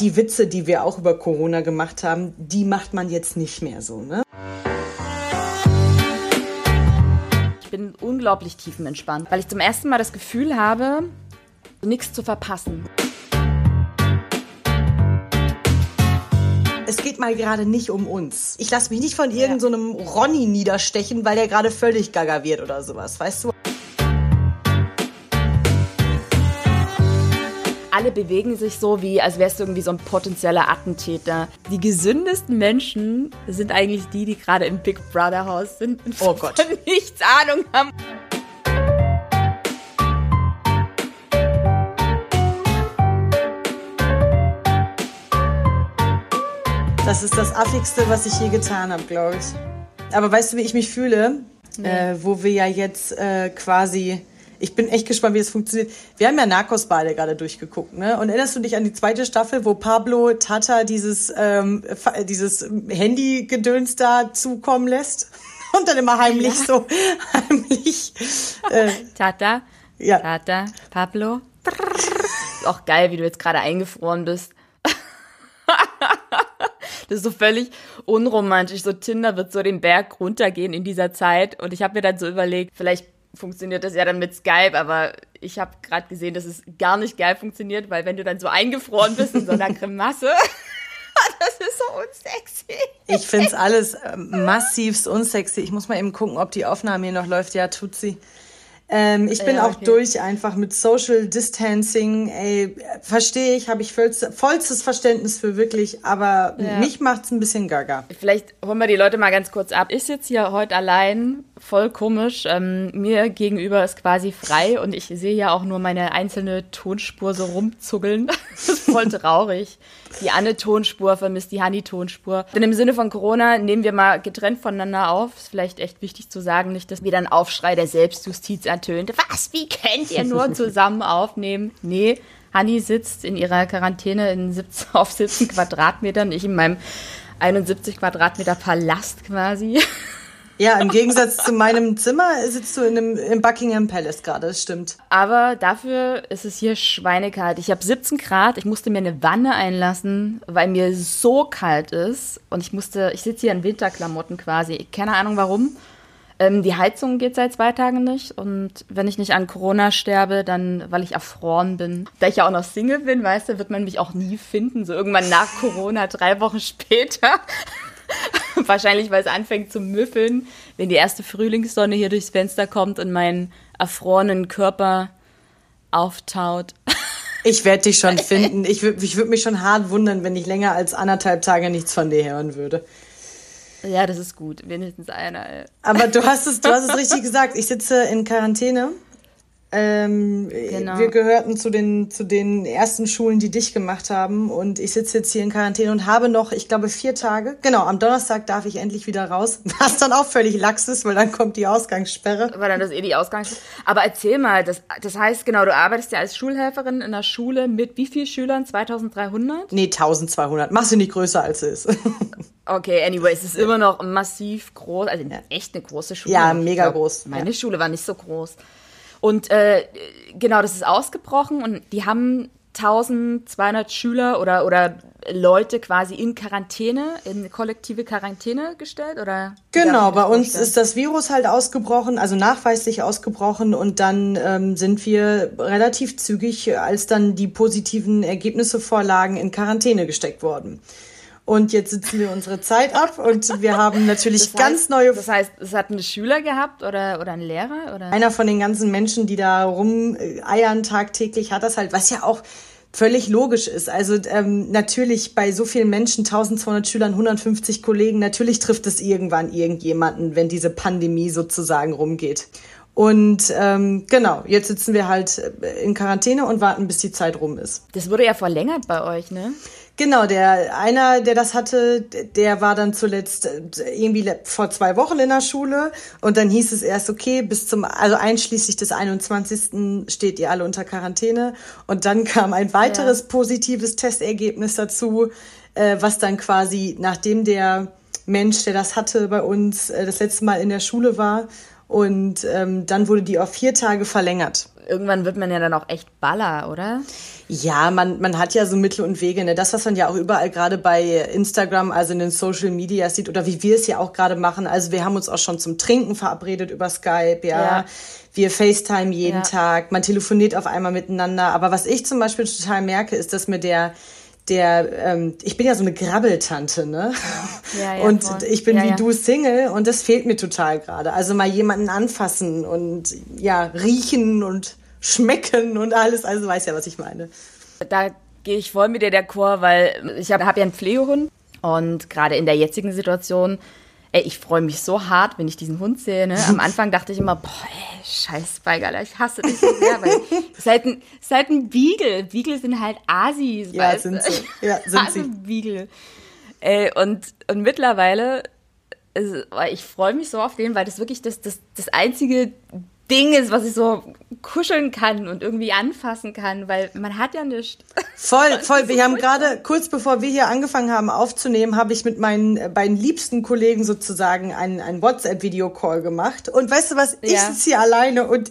die Witze, die wir auch über Corona gemacht haben, die macht man jetzt nicht mehr so, ne? Ich bin unglaublich tiefenentspannt, weil ich zum ersten Mal das Gefühl habe, nichts zu verpassen. es geht mal gerade nicht um uns. Ich lasse mich nicht von irgendeinem so Ronny niederstechen, weil der gerade völlig gaga wird oder sowas, weißt du? Alle bewegen sich so, wie als wärst du irgendwie so ein potenzieller Attentäter. Die gesündesten Menschen sind eigentlich die, die gerade im Big Brother Haus sind und oh Gott. nichts Ahnung haben. Das ist das affigste, was ich je getan habe, glaube ich. Aber weißt du, wie ich mich fühle? Nee. Äh, wo wir ja jetzt äh, quasi ich bin echt gespannt, wie es funktioniert. Wir haben ja Narcos beide gerade durchgeguckt, ne? Und erinnerst du dich an die zweite Staffel, wo Pablo Tata dieses, ähm, dieses Handy-Gedöns da zukommen lässt? Und dann immer heimlich ja. so, heimlich. Äh, Tata, ja. Tata, Pablo. Ist auch geil, wie du jetzt gerade eingefroren bist. Das ist so völlig unromantisch. So Tinder wird so den Berg runtergehen in dieser Zeit. Und ich habe mir dann so überlegt, vielleicht funktioniert das ja dann mit Skype, aber ich habe gerade gesehen, dass es gar nicht geil funktioniert, weil wenn du dann so eingefroren bist in so einer Grimasse, das ist so unsexy. Ich finde es alles äh, massivst unsexy. Ich muss mal eben gucken, ob die Aufnahme hier noch läuft. Ja, tut sie. Ähm, ich bin ja, okay. auch durch einfach mit Social Distancing. Ey, verstehe ich, habe ich vollstes, vollstes Verständnis für wirklich, aber ja. mich macht's ein bisschen gaga. Vielleicht holen wir die Leute mal ganz kurz ab. Ich sitze hier heute allein, voll komisch. Ähm, mir gegenüber ist quasi frei und ich sehe ja auch nur meine einzelne Tonspur so rumzuggeln. das ist voll traurig. Die Anne-Tonspur vermisst die Hanni-Tonspur. Denn im Sinne von Corona nehmen wir mal getrennt voneinander auf. Ist vielleicht echt wichtig zu sagen, nicht, dass wir dann Aufschrei der Selbstjustiz ertönte. Was, wie könnt ihr nur zusammen aufnehmen? Nee, Hanni sitzt in ihrer Quarantäne in 17, auf 17 Quadratmetern, ich in meinem 71 Quadratmeter Palast quasi. Ja, im Gegensatz zu meinem Zimmer sitzt du in einem, im Buckingham Palace gerade, das stimmt. Aber dafür ist es hier schweinekalt. Ich habe 17 Grad, ich musste mir eine Wanne einlassen, weil mir so kalt ist. Und ich musste, ich sitze hier in Winterklamotten quasi. Keine Ahnung warum. Ähm, die Heizung geht seit zwei Tagen nicht und wenn ich nicht an Corona sterbe, dann weil ich erfroren bin. Da ich ja auch noch Single bin, weißt du, wird man mich auch nie finden. So irgendwann nach Corona, drei Wochen später. Wahrscheinlich, weil es anfängt zu müffeln, wenn die erste Frühlingssonne hier durchs Fenster kommt und meinen erfrorenen Körper auftaut. Ich werde dich schon finden. Ich würde ich würd mich schon hart wundern, wenn ich länger als anderthalb Tage nichts von dir hören würde. Ja, das ist gut. Wenigstens einer. Ey. Aber du hast es, du hast es richtig gesagt. Ich sitze in Quarantäne. Ähm, genau. Wir gehörten zu den, zu den ersten Schulen, die dich gemacht haben. Und ich sitze jetzt hier in Quarantäne und habe noch, ich glaube, vier Tage. Genau, am Donnerstag darf ich endlich wieder raus. Was dann auch völlig lax ist, weil dann kommt die Ausgangssperre. Weil dann das eh die Ausgangssperre. Aber erzähl mal, das, das heißt genau, du arbeitest ja als Schulhelferin in einer Schule mit wie vielen Schülern? 2300? Nee, 1200. Mach sie nicht größer, als sie ist. Okay, anyway, es ist immer noch massiv groß, also echt eine große Schule. Ja, mega glaub, groß. Meine ja. Schule war nicht so groß. Und äh, genau, das ist ausgebrochen und die haben 1200 Schüler oder, oder Leute quasi in Quarantäne, in kollektive Quarantäne gestellt oder? Genau, bei uns ist das Virus halt ausgebrochen, also nachweislich ausgebrochen und dann ähm, sind wir relativ zügig, als dann die positiven Ergebnisse vorlagen, in Quarantäne gesteckt worden. Und jetzt sitzen wir unsere Zeit ab und wir haben natürlich das heißt, ganz neue. Das heißt, es hat einen Schüler gehabt oder, oder einen Lehrer? Oder? Einer von den ganzen Menschen, die da rumeiern tagtäglich, hat das halt, was ja auch völlig logisch ist. Also ähm, natürlich bei so vielen Menschen, 1200 Schülern, 150 Kollegen, natürlich trifft es irgendwann irgendjemanden, wenn diese Pandemie sozusagen rumgeht. Und ähm, genau, jetzt sitzen wir halt in Quarantäne und warten, bis die Zeit rum ist. Das wurde ja verlängert bei euch, ne? Genau, der einer, der das hatte, der war dann zuletzt äh, irgendwie vor zwei Wochen in der Schule und dann hieß es erst, okay, bis zum, also einschließlich des 21. steht ihr alle unter Quarantäne und dann kam ein weiteres ja. positives Testergebnis dazu, äh, was dann quasi, nachdem der Mensch, der das hatte, bei uns äh, das letzte Mal in der Schule war Und ähm, dann wurde die auf vier Tage verlängert. Irgendwann wird man ja dann auch echt baller, oder? Ja, man, man hat ja so Mittel und Wege. Ne? Das, was man ja auch überall gerade bei Instagram, also in den Social Media sieht, oder wie wir es ja auch gerade machen. Also wir haben uns auch schon zum Trinken verabredet über Skype, ja. ja. Wir FaceTime jeden ja. Tag, man telefoniert auf einmal miteinander. Aber was ich zum Beispiel total merke, ist, dass mir der der, ähm, ich bin ja so eine Grabbeltante, ne? Ja, ja, und voll. ich bin ja, wie du Single und das fehlt mir total gerade. Also mal jemanden anfassen und ja, riechen und schmecken und alles. Also weiß ja, was ich meine. Da gehe ich voll mit dir der Chor, weil ich habe hab ja einen Pflegehund und gerade in der jetzigen Situation Ey, ich freue mich so hart, wenn ich diesen Hund sehe. Ne? Am Anfang dachte ich immer, boah, ey, scheiß Spike, ich hasse dich so sehr, weil es halt ein, es halt ein Beagle. Beagle sind halt Asis, ja, weißt sind sie. Ja, sind hasse sie. Beagle. Ey, und, und mittlerweile, also, ich freue mich so auf den, weil das wirklich das, das, das einzige Ding ist, was ich so kuscheln kann und irgendwie anfassen kann, weil man hat ja nichts. Voll, voll. Wir haben gerade, kurz bevor wir hier angefangen haben aufzunehmen, habe ich mit meinen äh, beiden liebsten Kollegen sozusagen einen, einen WhatsApp-Video-Call gemacht. Und weißt du was? Ich ja. sitze hier alleine und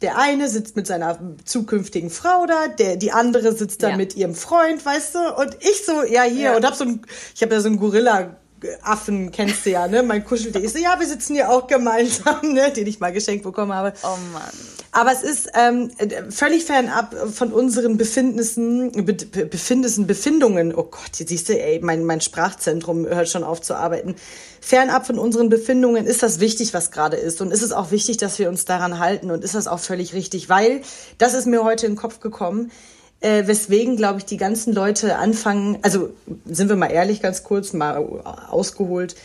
der eine sitzt mit seiner zukünftigen Frau da, der, die andere sitzt da ja. mit ihrem Freund, weißt du? Und ich so, ja, hier, ja. und hab so ein, ich habe ja so ein Gorilla Affen kennst du ja, ne? Mein Kuscheltier. Ich so, ja, wir sitzen hier auch gemeinsam, ne? Den ich mal geschenkt bekommen habe. Oh Mann. Aber es ist ähm, völlig fernab von unseren Befindnissen, Be Befindnissen, Befindungen. Oh Gott, jetzt siehst du, ey, mein, mein Sprachzentrum hört schon auf zu arbeiten. Fernab von unseren Befindungen ist das wichtig, was gerade ist. Und ist es auch wichtig, dass wir uns daran halten. Und ist das auch völlig richtig, weil, das ist mir heute in den Kopf gekommen, äh, weswegen, glaube ich, die ganzen Leute anfangen, also sind wir mal ehrlich, ganz kurz, mal ausgeholt,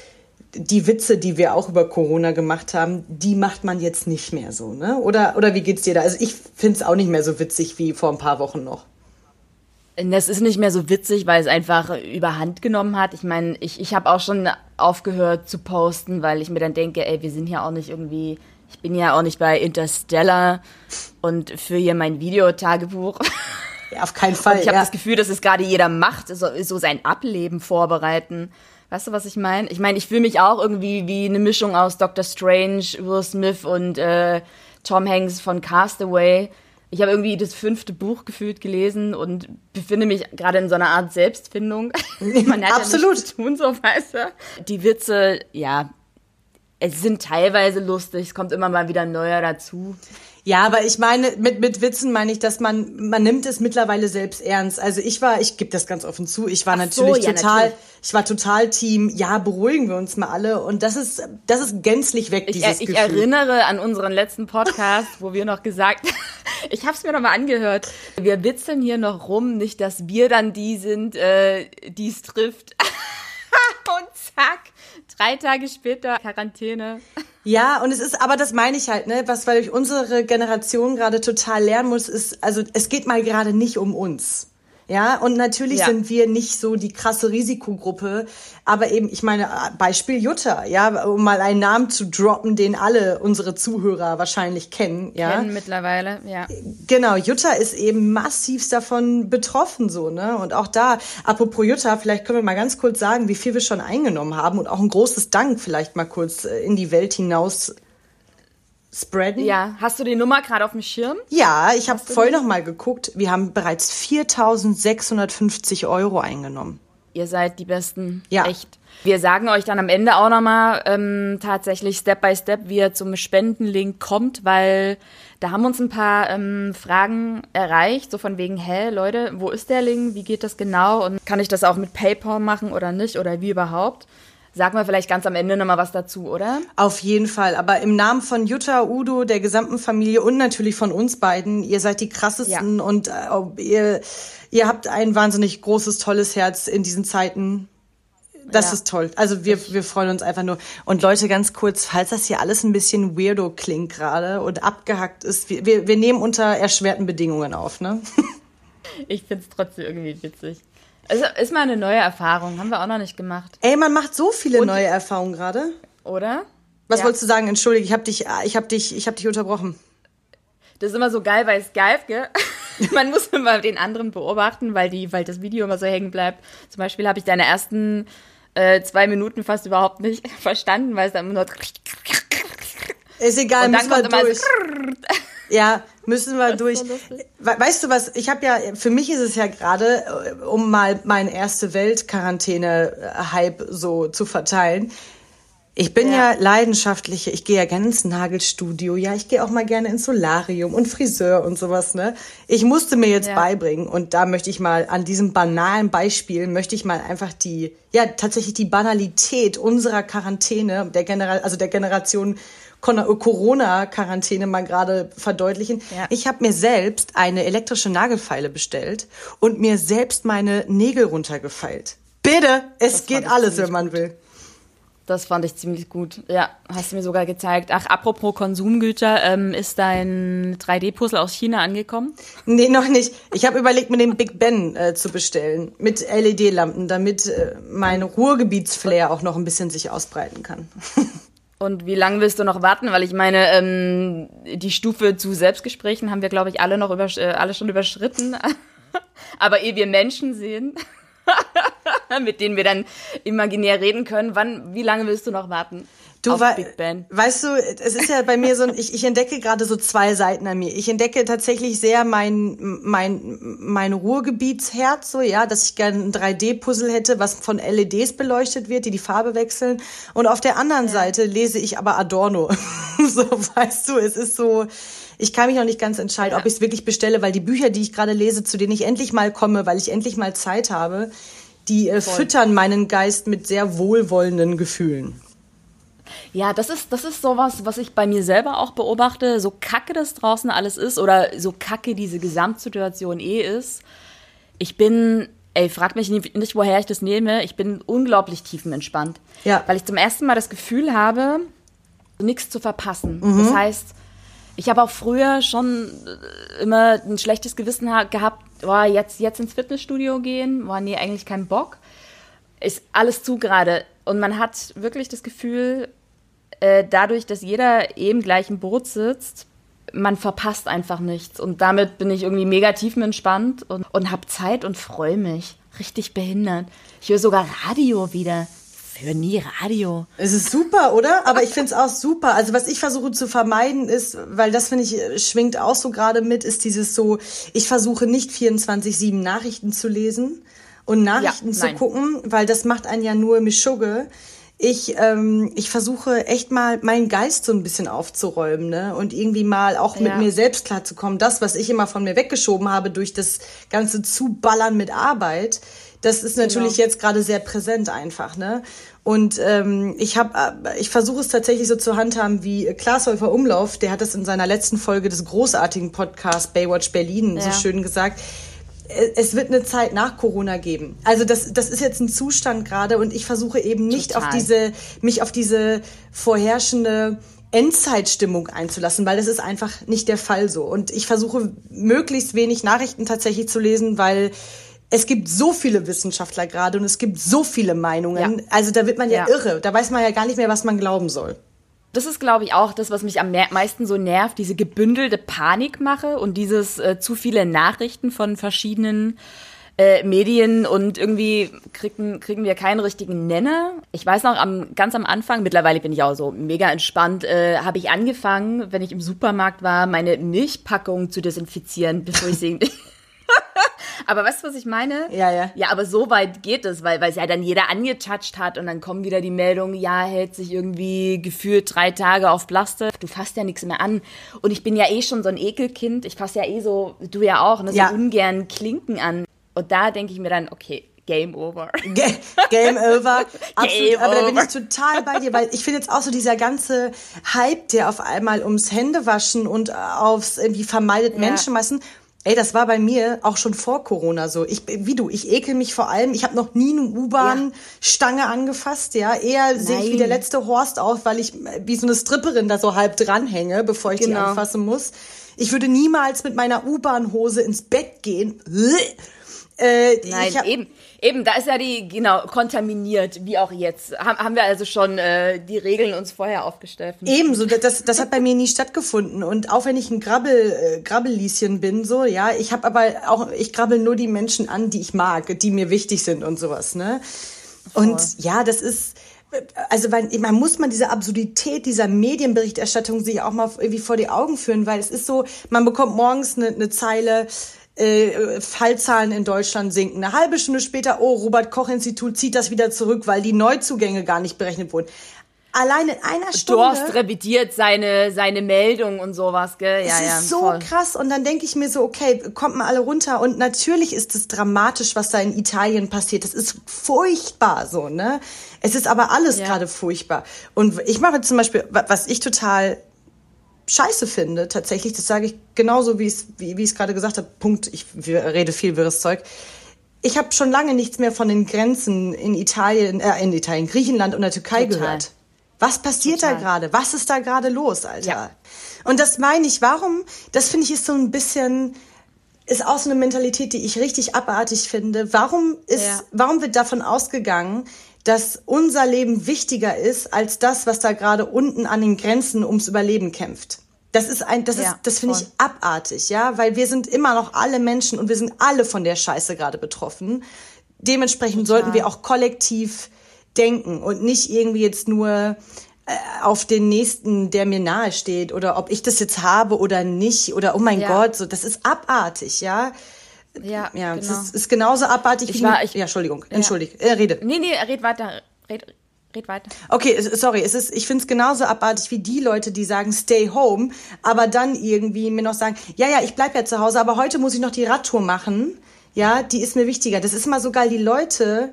die Witze, die wir auch über Corona gemacht haben, die macht man jetzt nicht mehr so, ne? Oder, oder wie geht's dir da? Also ich finde es auch nicht mehr so witzig wie vor ein paar Wochen noch. Das ist nicht mehr so witzig, weil es einfach überhand genommen hat. Ich meine, ich, ich habe auch schon aufgehört zu posten, weil ich mir dann denke, ey, wir sind hier auch nicht irgendwie, ich bin ja auch nicht bei Interstellar und für hier mein Videotagebuch. Ja, auf keinen Fall. Und ich habe ja. das Gefühl, dass es gerade jeder macht, so, so sein Ableben vorbereiten. Weißt du, was ich meine? Ich meine, ich fühle mich auch irgendwie wie eine Mischung aus Doctor Strange, Will Smith und äh, Tom Hanks von Castaway. Ich habe irgendwie das fünfte Buch gefühlt gelesen und befinde mich gerade in so einer Art Selbstfindung. Man hat Absolut. Ja tun, so weißt du. Die Witze, ja, es sind teilweise lustig, es kommt immer mal wieder ein neuer dazu. Ja, aber ich meine, mit, mit Witzen meine ich, dass man, man nimmt es mittlerweile selbst ernst. Also ich war, ich gebe das ganz offen zu, ich war Ach natürlich so, ja, total, natürlich. ich war total Team, ja, beruhigen wir uns mal alle. Und das ist, das ist gänzlich weg, ich, dieses ich, Gefühl. Ich erinnere an unseren letzten Podcast, wo wir noch gesagt, ich habe es mir noch mal angehört, wir witzeln hier noch rum, nicht, dass wir dann die sind, äh, die es trifft. Und zack, drei Tage später Quarantäne. Ja, und es ist, aber das meine ich halt, ne, was weil ich unsere Generation gerade total lernen muss, ist, also es geht mal gerade nicht um uns. Ja, und natürlich ja. sind wir nicht so die krasse Risikogruppe, aber eben, ich meine, Beispiel Jutta, ja, um mal einen Namen zu droppen, den alle unsere Zuhörer wahrscheinlich kennen, ja. Kennen mittlerweile, ja. Genau, Jutta ist eben massivst davon betroffen, so, ne, und auch da, apropos Jutta, vielleicht können wir mal ganz kurz sagen, wie viel wir schon eingenommen haben und auch ein großes Dank vielleicht mal kurz äh, in die Welt hinaus spreaden. Ja, hast du die Nummer gerade auf dem Schirm? Ja, ich habe voll noch mal geguckt. Wir haben bereits 4.650 Euro eingenommen. Ihr seid die Besten. Ja. Echt. Wir sagen euch dann am Ende auch nochmal ähm, tatsächlich Step by Step, wie ihr zum Spendenlink kommt, weil da haben uns ein paar ähm, Fragen erreicht, so von wegen, hä, Leute, wo ist der Link? Wie geht das genau? Und kann ich das auch mit PayPal machen oder nicht? Oder wie überhaupt? Sagen wir vielleicht ganz am Ende nochmal was dazu, oder? Auf jeden Fall. Aber im Namen von Jutta, Udo, der gesamten Familie und natürlich von uns beiden, ihr seid die krassesten ja. und äh, ihr, ihr habt ein wahnsinnig großes, tolles Herz in diesen Zeiten. Das ja. ist toll. Also wir, wir freuen uns einfach nur. Und Leute, ganz kurz, falls das hier alles ein bisschen weirdo klingt gerade und abgehackt ist, wir, wir, wir nehmen unter erschwerten Bedingungen auf, ne? ich find's trotzdem irgendwie witzig. Also ist mal eine neue Erfahrung, haben wir auch noch nicht gemacht. Ey, man macht so viele Und, neue Erfahrungen gerade. Oder? Was ja. wolltest du sagen? Entschuldige, ich habe dich, ich habe dich, ich habe dich unterbrochen. Das ist immer so geil bei Skype, gell? man muss immer den anderen beobachten, weil die, weil das Video immer so hängen bleibt. Zum Beispiel habe ich deine ersten äh, zwei Minuten fast überhaupt nicht verstanden, weil es dann immer nur Ist egal, und müssen wir durch. ja, müssen wir durch. Weißt du was, ich habe ja, für mich ist es ja gerade, äh, um mal meine erste Welt-Quarantäne-Hype so zu verteilen, ich bin ja. ja leidenschaftliche, ich gehe ja gerne ins Nagelstudio, ja, ich gehe auch mal gerne ins Solarium und Friseur und sowas, ne? Ich musste mir jetzt ja. beibringen und da möchte ich mal an diesem banalen Beispiel möchte ich mal einfach die ja, tatsächlich die Banalität unserer Quarantäne, der General also der Generation Corona Quarantäne mal gerade verdeutlichen. Ja. Ich habe mir selbst eine elektrische Nagelfeile bestellt und mir selbst meine Nägel runtergefeilt. Bitte, es das geht alles, wenn man will. Das fand ich ziemlich gut. Ja, hast du mir sogar gezeigt. Ach, apropos Konsumgüter, ähm, ist dein 3D-Puzzle aus China angekommen? Nee, noch nicht. Ich habe überlegt, mir den Big Ben äh, zu bestellen mit LED-Lampen, damit äh, mein Ruhrgebietsflair auch noch ein bisschen sich ausbreiten kann. Und wie lange willst du noch warten? Weil ich meine, ähm, die Stufe zu Selbstgesprächen haben wir, glaube ich, alle noch äh, alle schon überschritten. Aber ehe wir Menschen sehen, mit denen wir dann imaginär reden können. Wann, wie lange willst du noch warten? Du auf Big Ben. weißt du, es ist ja bei mir so, ich, ich entdecke gerade so zwei Seiten an mir. Ich entdecke tatsächlich sehr mein mein mein Ruhrgebietsherz, so ja, dass ich gerne ein 3D-Puzzle hätte, was von LEDs beleuchtet wird, die die Farbe wechseln. Und auf der anderen ja. Seite lese ich aber Adorno. so, weißt du, es ist so. Ich kann mich noch nicht ganz entscheiden, ja. ob ich es wirklich bestelle, weil die Bücher, die ich gerade lese, zu denen ich endlich mal komme, weil ich endlich mal Zeit habe, die äh, füttern meinen Geist mit sehr wohlwollenden Gefühlen. Ja, das ist, das ist sowas, was ich bei mir selber auch beobachte. So kacke das draußen alles ist oder so kacke diese Gesamtsituation eh ist. Ich bin, ey, frag mich nicht, woher ich das nehme. Ich bin unglaublich tiefenentspannt. Ja. Weil ich zum ersten Mal das Gefühl habe, nichts zu verpassen. Mhm. Das heißt, ich habe auch früher schon äh, immer ein schlechtes Gewissen gehabt, boah, jetzt, jetzt ins Fitnessstudio gehen, boah, nee, eigentlich keinen Bock. Ist alles zu gerade. Und man hat wirklich das Gefühl, äh, dadurch, dass jeder eben gleich im Boot sitzt, man verpasst einfach nichts. Und damit bin ich irgendwie mega tiefenentspannt und, und habe Zeit und freue mich. Richtig behindert. Ich höre sogar Radio wieder höre nie Radio. Es ist super, oder? Aber ich finde es auch super. Also was ich versuche zu vermeiden ist, weil das finde ich schwingt auch so gerade mit, ist dieses so, ich versuche nicht 24-7 Nachrichten zu lesen und Nachrichten ja, zu gucken, weil das macht einen ja nur Mischugge. Ich, ähm, ich versuche echt mal meinen Geist so ein bisschen aufzuräumen ne? und irgendwie mal auch ja. mit mir selbst klarzukommen. Das, was ich immer von mir weggeschoben habe durch das ganze Zuballern mit Arbeit, das ist natürlich genau. jetzt gerade sehr präsent einfach, ne? Und ähm, ich habe, äh, ich versuche es tatsächlich so zu handhaben wie Klaas Häufer Umlauf, der hat das in seiner letzten Folge des großartigen Podcasts Baywatch Berlin ja. so schön gesagt. Es wird eine Zeit nach Corona geben. Also das, das ist jetzt ein Zustand gerade und ich versuche eben nicht Total. auf diese, mich auf diese vorherrschende Endzeitstimmung einzulassen, weil das ist einfach nicht der Fall so. Und ich versuche möglichst wenig Nachrichten tatsächlich zu lesen, weil es gibt so viele Wissenschaftler gerade und es gibt so viele Meinungen. Ja. Also da wird man ja, ja, irre. Da weiß man ja gar nicht mehr, was man glauben soll. Das ist, glaube ich, auch das, was mich am meisten so nervt, diese gebündelte Panikmache und dieses äh, zu viele Nachrichten von verschiedenen äh, Medien und irgendwie kriegen, kriegen wir keinen richtigen Nenner. Ich weiß noch, am, ganz am Anfang, mittlerweile bin ich auch so mega entspannt, äh, habe ich angefangen, wenn ich im Supermarkt war, meine Milchpackung zu desinfizieren, bevor ich sie aber weißt du, was ich meine? Ja, ja. Ja, aber so weit geht es, weil es ja dann jeder angetouched hat und dann kommen wieder die Meldungen, ja, hält sich irgendwie gefühlt drei Tage auf Plaste. Du fasst ja nichts mehr an. Und ich bin ja eh schon so ein Ekelkind. Ich fasse ja eh so, du ja auch, ne, so ja. ungern Klinken an. Und da denke ich mir dann, okay, Game over. Game over. Absolut. Game aber da bin ich total bei dir, weil ich finde jetzt auch so dieser ganze Hype, der auf einmal ums Händewaschen und aufs irgendwie vermeidet ja. Menschenmassen Ey, das war bei mir auch schon vor Corona so. Ich, wie du, ich ekel mich vor allem. Ich habe noch nie eine U-Bahn-Stange ja. angefasst, ja. Eher sehe ich wie der letzte Horst aus, weil ich wie so eine Stripperin da so halb dranhänge, bevor ich genau. die anfassen muss. Ich würde niemals mit meiner U-Bahn-Hose ins Bett gehen. Äh, Nein, hab, eben. Eben, da ist ja die, genau, kontaminiert, wie auch jetzt. Haben, haben wir also schon äh, die Regeln uns vorher aufgestellt. Ebenso, das, das hat bei mir nie stattgefunden. Und auch wenn ich ein Grabbel, äh, Grabbellieschen bin, so, ja, ich habe aber auch, ich grabbel nur die Menschen an, die ich mag, die mir wichtig sind und sowas, ne? Und ja, das ist, also weil man muss man diese Absurdität dieser Medienberichterstattung sich auch mal irgendwie vor die Augen führen, weil es ist so, man bekommt morgens eine, eine Zeile, äh, Fallzahlen in Deutschland sinken. Eine halbe Stunde später, oh, Robert Koch Institut zieht das wieder zurück, weil die Neuzugänge gar nicht berechnet wurden. Allein in einer Stunde. Durst revidiert seine, seine Meldung und sowas, gell? Ja, es ja, ist so voll. krass. Und dann denke ich mir so, okay, kommt mal alle runter. Und natürlich ist es dramatisch, was da in Italien passiert. Das ist furchtbar so, ne? Es ist aber alles ja. gerade furchtbar. Und ich mache zum Beispiel, was ich total scheiße finde, tatsächlich, das sage ich genauso, wie ich es wie, wie gerade gesagt habe, Punkt, ich rede viel wirres Zeug. Ich habe schon lange nichts mehr von den Grenzen in Italien, äh, in Italien, Griechenland und der Türkei Total. gehört. Was passiert Total. da gerade? Was ist da gerade los, Alter? Ja. Und das meine ich, warum, das finde ich ist so ein bisschen, ist auch so eine Mentalität, die ich richtig abartig finde. Warum ist, ja. warum wird davon ausgegangen, dass unser Leben wichtiger ist als das, was da gerade unten an den Grenzen ums Überleben kämpft. Das ist ein, das ja, ist, das finde ich abartig, ja, weil wir sind immer noch alle Menschen und wir sind alle von der Scheiße gerade betroffen. Dementsprechend Total. sollten wir auch kollektiv denken und nicht irgendwie jetzt nur äh, auf den nächsten, der mir nahe steht oder ob ich das jetzt habe oder nicht oder oh mein ja. Gott, so das ist abartig, ja. Ja, ja genau. das ist, ist genauso abartig ich wie. War, ich, ja, Entschuldigung, ja. entschuldig. Äh, rede. Nee, nee, red weiter. Red, red weiter. Okay, sorry, es ist, ich finde es genauso abartig wie die Leute, die sagen, stay home, aber dann irgendwie mir noch sagen, ja, ja, ich bleib ja zu Hause, aber heute muss ich noch die Radtour machen. Ja, die ist mir wichtiger. Das ist immer so geil. Die Leute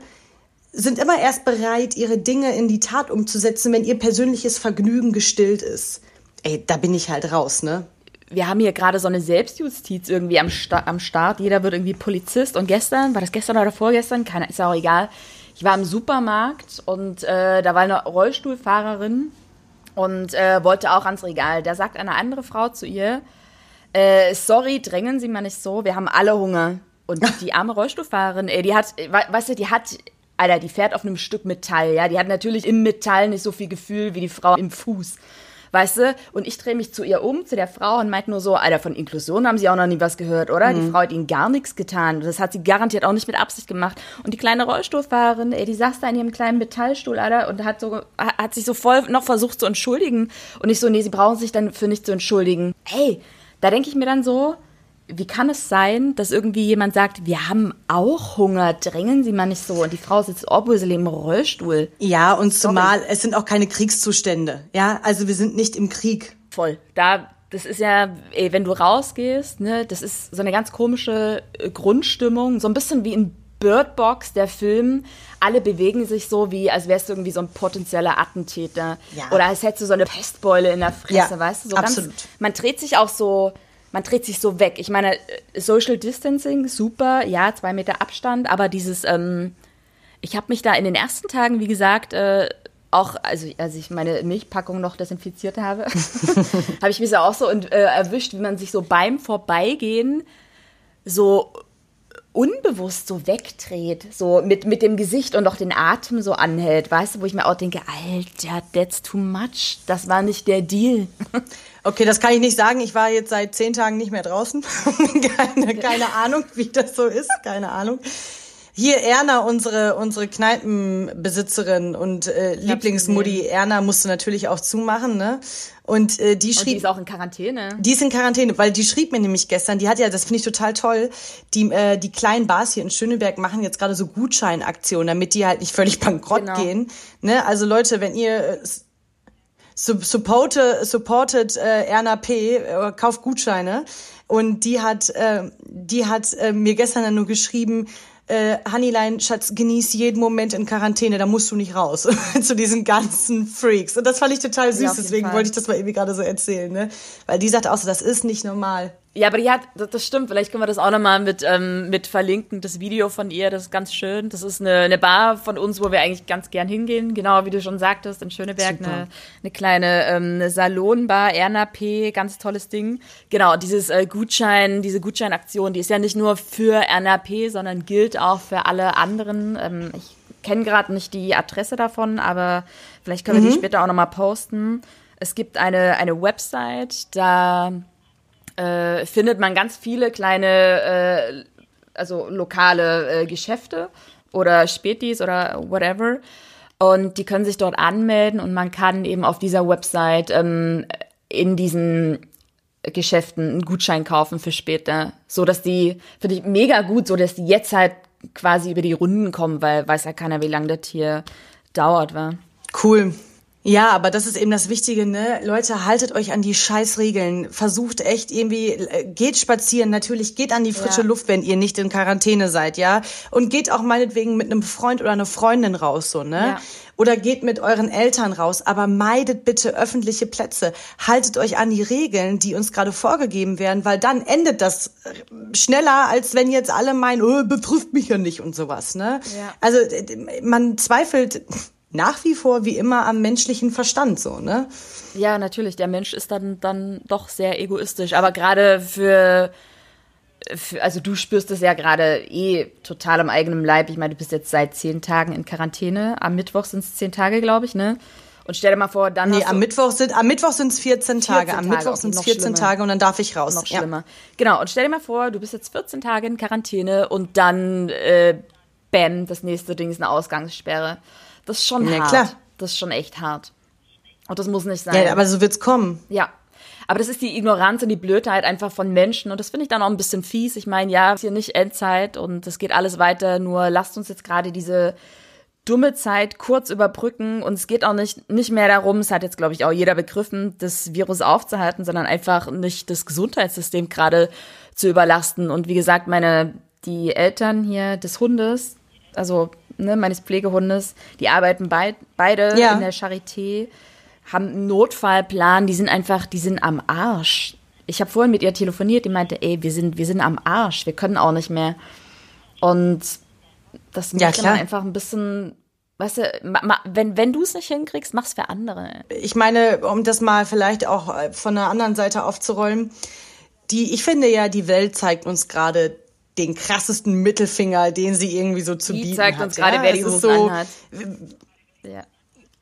sind immer erst bereit, ihre Dinge in die Tat umzusetzen, wenn ihr persönliches Vergnügen gestillt ist. Ey, da bin ich halt raus, ne? Wir haben hier gerade so eine Selbstjustiz irgendwie am, Sta am Start. Jeder wird irgendwie Polizist. Und gestern, war das gestern oder vorgestern? Keiner, ist ja auch egal. Ich war im Supermarkt und äh, da war eine Rollstuhlfahrerin und äh, wollte auch ans Regal. Da sagt eine andere Frau zu ihr, äh, sorry, drängen Sie mal nicht so, wir haben alle Hunger. Und die arme Rollstuhlfahrerin, ey, die hat, weißt du, die hat, Alter, die fährt auf einem Stück Metall, ja. Die hat natürlich im Metall nicht so viel Gefühl wie die Frau im Fuß weißt du? Und ich drehe mich zu ihr um, zu der Frau und meint nur so, Alter, von Inklusion haben sie auch noch nie was gehört, oder? Mhm. Die Frau hat ihnen gar nichts getan. Das hat sie garantiert auch nicht mit Absicht gemacht. Und die kleine Rollstuhlfahrerin, ey, die saß da in ihrem kleinen Metallstuhl, Alter, und hat so, hat sich so voll noch versucht zu entschuldigen. Und ich so, nee, sie brauchen sich dann für nicht zu entschuldigen. Ey, da denke ich mir dann so, wie kann es sein, dass irgendwie jemand sagt, wir haben auch Hunger, drängen Sie mal nicht so. Und die Frau sitzt obviously im Rollstuhl. Ja, und zumal Sorry. es sind auch keine Kriegszustände. Ja, also wir sind nicht im Krieg. Voll. Da, das ist ja, ey, wenn du rausgehst, ne, das ist so eine ganz komische äh, Grundstimmung, so ein bisschen wie in Bird Box, der Film, alle bewegen sich so, wie als wärst du irgendwie so ein potenzieller Attentäter. Ja. Oder als hättest du so eine Pestbeule in der Fresse, ja, weißt du? So absolut. Ganz, man dreht sich auch so man dreht sich so weg. Ich meine, äh, Social Distancing, super, ja, zwei Meter Abstand, aber dieses, ähm, ich habe mich da in den ersten Tagen, wie gesagt, äh, auch, also als ich meine Milchpackung noch desinfiziert habe, habe ich mich so auch so und, äh, erwischt, wie man sich so beim Vorbeigehen so unbewusst so wegdreht, so mit, mit dem Gesicht und auch den Atem so anhält, weißt du, wo ich mir auch denke, Alter, that's too much, das war nicht der Deal. Okay, das kann ich nicht sagen. Ich war jetzt seit zehn Tagen nicht mehr draußen. keine, keine Ahnung, wie das so ist. Keine Ahnung. Hier Erna, unsere, unsere Kneipenbesitzerin und äh, Lieblingsmutti Erna musste natürlich auch zumachen, ne? Und äh, die schrieb. Und die ist auch in Quarantäne. Die ist in Quarantäne, weil die schrieb mir nämlich gestern, die hat ja, das finde ich total toll, die, äh, die kleinen Bars hier in Schöneberg machen jetzt gerade so Gutscheinaktionen, damit die halt nicht völlig bankrott genau. gehen. Ne? Also Leute, wenn ihr supported, supported äh, Erna P., äh, kauft Gutscheine. Und die hat, äh, die hat äh, mir gestern dann nur geschrieben, äh, Honeylein, Schatz, genieß jeden Moment in Quarantäne, da musst du nicht raus. Zu diesen ganzen Freaks. Und das fand ich total süß, ja, deswegen Fall. wollte ich das mal irgendwie gerade so erzählen, ne? Weil die sagt auch so, das ist nicht normal. Ja, aber die hat, das stimmt, vielleicht können wir das auch nochmal mit, ähm, mit verlinken, das Video von ihr, das ist ganz schön. Das ist eine, eine Bar von uns, wo wir eigentlich ganz gern hingehen, genau wie du schon sagtest, in Schöneberg, eine, eine kleine ähm, eine Salonbar, Erna P, ganz tolles Ding. Genau, dieses äh, Gutschein, diese Gutscheinaktion, die ist ja nicht nur für Erna P, sondern gilt auch für alle anderen. Ähm, ich kenne gerade nicht die Adresse davon, aber vielleicht können wir mhm. die später auch nochmal posten. Es gibt eine, eine Website, da äh, findet man ganz viele kleine, äh, also lokale äh, Geschäfte oder Spätis oder whatever. Und die können sich dort anmelden und man kann eben auf dieser Website ähm, in diesen Geschäften einen Gutschein kaufen für später. So dass die, finde ich mega gut, so dass die jetzt halt quasi über die Runden kommen, weil weiß ja keiner, wie lange das hier dauert, war. Cool. Ja, aber das ist eben das Wichtige, ne? Leute, haltet euch an die Scheißregeln. Versucht echt irgendwie, äh, geht spazieren, natürlich, geht an die frische ja. Luft, wenn ihr nicht in Quarantäne seid, ja? Und geht auch meinetwegen mit einem Freund oder einer Freundin raus, so, ne? Ja. Oder geht mit euren Eltern raus, aber meidet bitte öffentliche Plätze. Haltet euch an die Regeln, die uns gerade vorgegeben werden, weil dann endet das schneller, als wenn jetzt alle meinen, oh, betrifft mich ja nicht und sowas, ne? Ja. Also, man zweifelt, nach wie vor wie immer am menschlichen Verstand so, ne? Ja, natürlich. Der Mensch ist dann, dann doch sehr egoistisch. Aber gerade für, für, also du spürst es ja gerade eh total am eigenen Leib. Ich meine, du bist jetzt seit zehn Tagen in Quarantäne. Am Mittwoch sind es zehn Tage, glaube ich, ne? Und stell dir mal vor, dann. Nee, am Mittwoch sind am Mittwoch sind es 14 Tage. 14 am Mittwoch sind es 14 schlimmer. Tage und dann darf ich raus. Noch schlimmer. Ja. Genau. Und stell dir mal vor, du bist jetzt 14 Tage in Quarantäne und dann äh, bam, das nächste Ding ist eine Ausgangssperre. Das ist schon ja, hart. Klar. Das ist schon echt hart. Und das muss nicht sein. Ja, aber so wird's kommen. Ja. Aber das ist die Ignoranz und die Blödheit einfach von Menschen. Und das finde ich dann auch ein bisschen fies. Ich meine, ja, es ist hier nicht Endzeit und es geht alles weiter. Nur lasst uns jetzt gerade diese dumme Zeit kurz überbrücken. Und es geht auch nicht, nicht mehr darum, es hat jetzt, glaube ich, auch jeder begriffen, das Virus aufzuhalten, sondern einfach nicht das Gesundheitssystem gerade zu überlasten. Und wie gesagt, meine, die Eltern hier des Hundes, also ne, meines Pflegehundes, die arbeiten beid, beide ja. in der Charité, haben einen Notfallplan, die sind einfach, die sind am Arsch. Ich habe vorhin mit ihr telefoniert, die meinte, ey, wir sind, wir sind am Arsch, wir können auch nicht mehr. Und das muss ja, dann einfach ein bisschen Weißt du, wenn, wenn du es nicht hinkriegst, mach's für andere. Ich meine, um das mal vielleicht auch äh, von der anderen Seite aufzurollen, die, ich finde ja, die Welt zeigt uns gerade den krassesten Mittelfinger, den sie irgendwie so zu die bieten zeigt hat. uns gerade, ja, wer die Hosen so, anhat. Ja.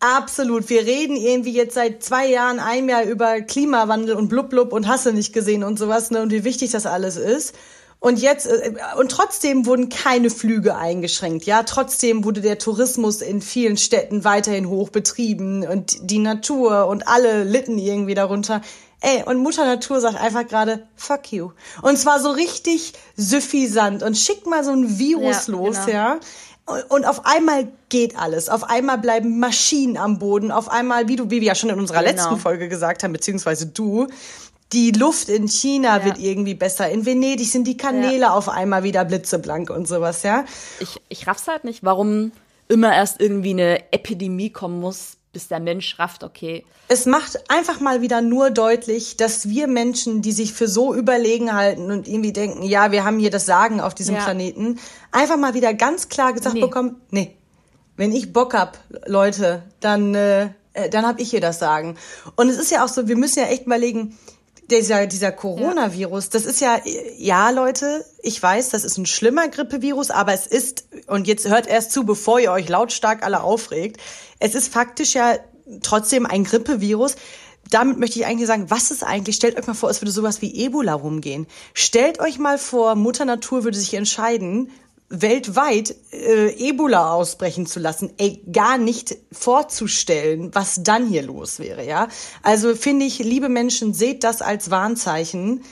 Absolut. Wir reden irgendwie jetzt seit zwei Jahren, ein Jahr über Klimawandel und blub blub und hasse nicht gesehen und sowas, ne, und wie wichtig das alles ist. Und jetzt, äh, und trotzdem wurden keine Flüge eingeschränkt, ja. Trotzdem wurde der Tourismus in vielen Städten weiterhin hoch betrieben und die Natur und alle litten irgendwie darunter. Ey, und Mutter Natur sagt einfach gerade, fuck you. Und zwar so richtig süffisant und schickt mal so ein Virus ja, los, genau. ja. Und auf einmal geht alles. Auf einmal bleiben Maschinen am Boden. Auf einmal, wie du, wie wir ja schon in unserer genau. letzten Folge gesagt haben, beziehungsweise du, die Luft in China ja. wird irgendwie besser. In Venedig sind die Kanäle ja. auf einmal wieder blitzeblank und sowas, ja. Ich, ich raff's halt nicht, warum immer erst irgendwie eine Epidemie kommen muss, bis der Mensch rafft, okay. Es macht einfach mal wieder nur deutlich, dass wir Menschen, die sich für so überlegen halten und irgendwie denken, ja, wir haben hier das Sagen auf diesem ja. Planeten, einfach mal wieder ganz klar gesagt nee. bekommen, nee, wenn ich Bock hab, Leute, dann, äh, äh dann hab ich hier das Sagen. Und es ist ja auch so, wir müssen ja echt überlegen, dieser, dieser Coronavirus, ja. das ist ja, ja, Leute, ich weiß, das ist ein schlimmer Grippevirus, aber es ist, und jetzt hört erst zu, bevor ihr euch lautstark alle aufregt, es ist faktisch ja trotzdem ein Grippevirus. Damit möchte ich eigentlich sagen, was ist eigentlich, stellt euch mal vor, es würde sowas wie Ebola rumgehen. Stellt euch mal vor, Mutter Natur würde sich entscheiden, weltweit äh, Ebola ausbrechen zu lassen, ey, gar nicht vorzustellen, was dann hier los wäre, ja. Also finde ich, liebe Menschen, seht das als Warnzeichen,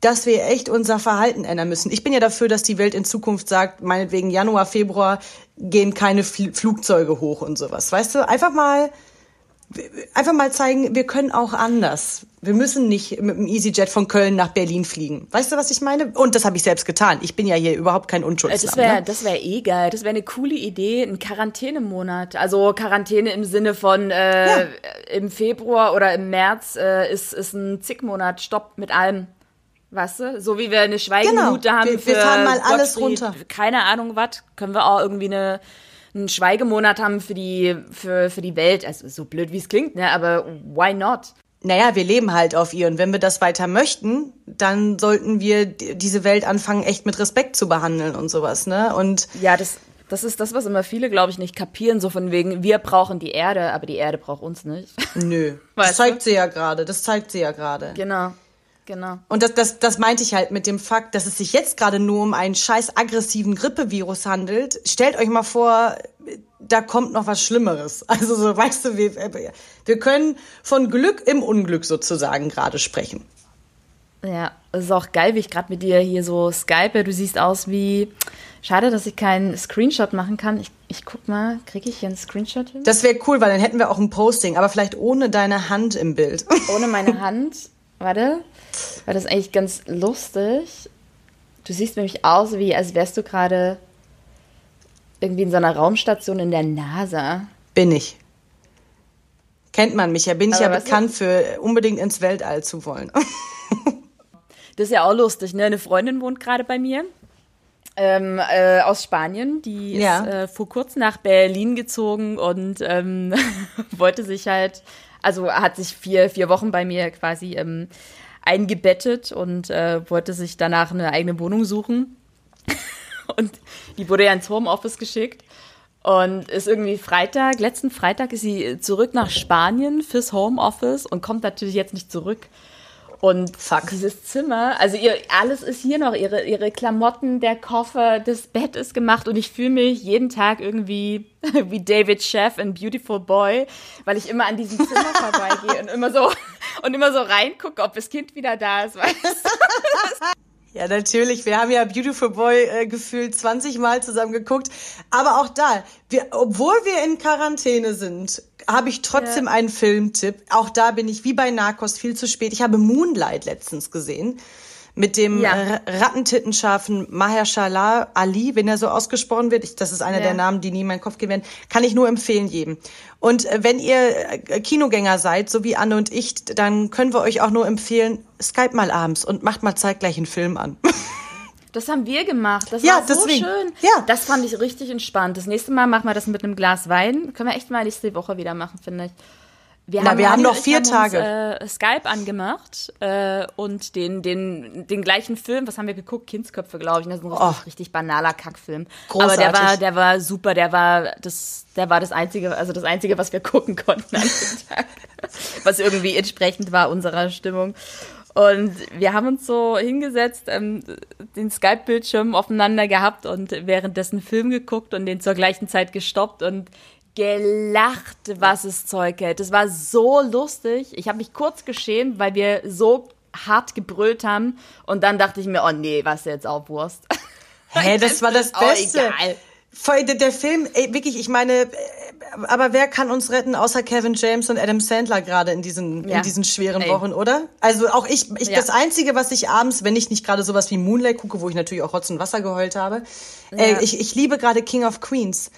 dass wir echt unser Verhalten ändern müssen. Ich bin ja dafür, dass die Welt in Zukunft sagt, meinetwegen Januar, Februar gehen keine Fl Flugzeuge hoch und sowas. Weißt du, einfach mal einfach mal zeigen, wir können auch anders. Wir müssen nicht mit dem EasyJet von Köln nach Berlin fliegen. Weißt du, was ich meine? Und das habe ich selbst getan. Ich bin ja hier überhaupt kein Unschuldsland. Das wäre ne? das wäre eh geil. Das wäre eine coole Idee, ein Quarantänemonat. Also Quarantäne im Sinne von äh, ja. im Februar oder im März äh, ist ist ein Zickmonat. Stopp mit allem. Weißt du? So wie wir eine Schweigeminute genau. haben wir, für wir fahren mal alles Gottfried, runter. Keine Ahnung was, können wir auch irgendwie eine einen Schweigemonat haben für die, für, für die Welt. Also so blöd wie es klingt, ne? Aber why not? Naja, wir leben halt auf ihr und wenn wir das weiter möchten, dann sollten wir diese Welt anfangen, echt mit Respekt zu behandeln und sowas, ne? Und ja, das, das ist das, was immer viele, glaube ich, nicht kapieren, so von wegen, wir brauchen die Erde, aber die Erde braucht uns nicht. Nö. das zeigt du? sie ja gerade, das zeigt sie ja gerade. Genau. Genau. Und das, das, das meinte ich halt mit dem Fakt, dass es sich jetzt gerade nur um einen scheiß aggressiven Grippevirus handelt. Stellt euch mal vor, da kommt noch was Schlimmeres. Also so, weißt du, wir, wir können von Glück im Unglück sozusagen gerade sprechen. Ja, es ist auch geil, wie ich gerade mit dir hier so skype. Du siehst aus wie. Schade, dass ich keinen Screenshot machen kann. Ich, ich guck mal, kriege ich hier einen Screenshot hin? Das wäre cool, weil dann hätten wir auch ein Posting, aber vielleicht ohne deine Hand im Bild. Ohne meine Hand. Warte. Weil das ist eigentlich ganz lustig. Du siehst nämlich aus, wie als wärst du gerade irgendwie in so einer Raumstation in der NASA. Bin ich. Kennt man mich ja. Bin ich Aber ja bekannt für unbedingt ins Weltall zu wollen. das ist ja auch lustig, ne? Eine Freundin wohnt gerade bei mir. Ähm, äh, aus Spanien, die ja. ist äh, vor kurzem nach Berlin gezogen und ähm, wollte sich halt, also hat sich vier, vier Wochen bei mir quasi ähm, eingebettet und äh, wollte sich danach eine eigene Wohnung suchen. und die wurde ja ins Homeoffice geschickt. Und ist irgendwie Freitag, letzten Freitag ist sie zurück nach Spanien fürs Homeoffice und kommt natürlich jetzt nicht zurück. Und Fuck. dieses Zimmer, also ihr, alles ist hier noch, ihre, ihre Klamotten, der Koffer, das Bett ist gemacht und ich fühle mich jeden Tag irgendwie wie David Chef in Beautiful Boy, weil ich immer an diesem Zimmer vorbeigehe und immer so und immer so reingucke, ob das Kind wieder da ist, weißt du? Ja, natürlich. Wir haben ja Beautiful Boy äh, gefühlt 20 Mal zusammen geguckt. Aber auch da, wir, obwohl wir in Quarantäne sind, habe ich trotzdem ja. einen Filmtipp. Auch da bin ich wie bei Narcos viel zu spät. Ich habe Moonlight letztens gesehen mit dem ja. ratentittenscharfen Mahershala Ali, wenn er so ausgesprochen wird. Ich, das ist einer ja. der Namen, die nie in meinen Kopf gehen werden. Kann ich nur empfehlen jedem. Und äh, wenn ihr äh, Kinogänger seid, so wie Anne und ich, dann können wir euch auch nur empfehlen, Skype mal abends und macht mal zeitgleich einen Film an. Das haben wir gemacht. Das ja, war so deswegen. schön. Ja. Das fand ich richtig entspannt. Das nächste Mal machen wir das mit einem Glas Wein. Können wir echt mal nächste Woche wieder machen, finde ich. Wir Na, haben, wir haben noch vier haben Tage. Uns, äh, Skype angemacht äh, und den, den, den gleichen Film, was haben wir geguckt? Kindsköpfe, glaube ich. Das ist ein richtig, oh. richtig banaler Kackfilm. Großartig. Aber der war, der war super, der war das, der war das einzige, also das einzige, was wir gucken konnten an dem Tag. was irgendwie entsprechend war unserer Stimmung. Und wir haben uns so hingesetzt, ähm, den Skype-Bildschirm aufeinander gehabt und währenddessen Film geguckt und den zur gleichen Zeit gestoppt und gelacht, was es Zeug hält. Das war so lustig. Ich habe mich kurz geschämt, weil wir so hart gebrüllt haben. Und dann dachte ich mir, oh nee, was jetzt auch Wurst. Hä, hey, das war das Beste. Voll, der, der Film, ey, wirklich, ich meine, äh, aber wer kann uns retten außer Kevin James und Adam Sandler gerade in diesen ja. in diesen schweren ey. Wochen, oder? Also auch ich, ich ja. das einzige, was ich abends, wenn ich nicht gerade sowas wie Moonlight gucke, wo ich natürlich auch Rotz und Wasser geheult habe, ja. äh, ich, ich liebe gerade King of Queens.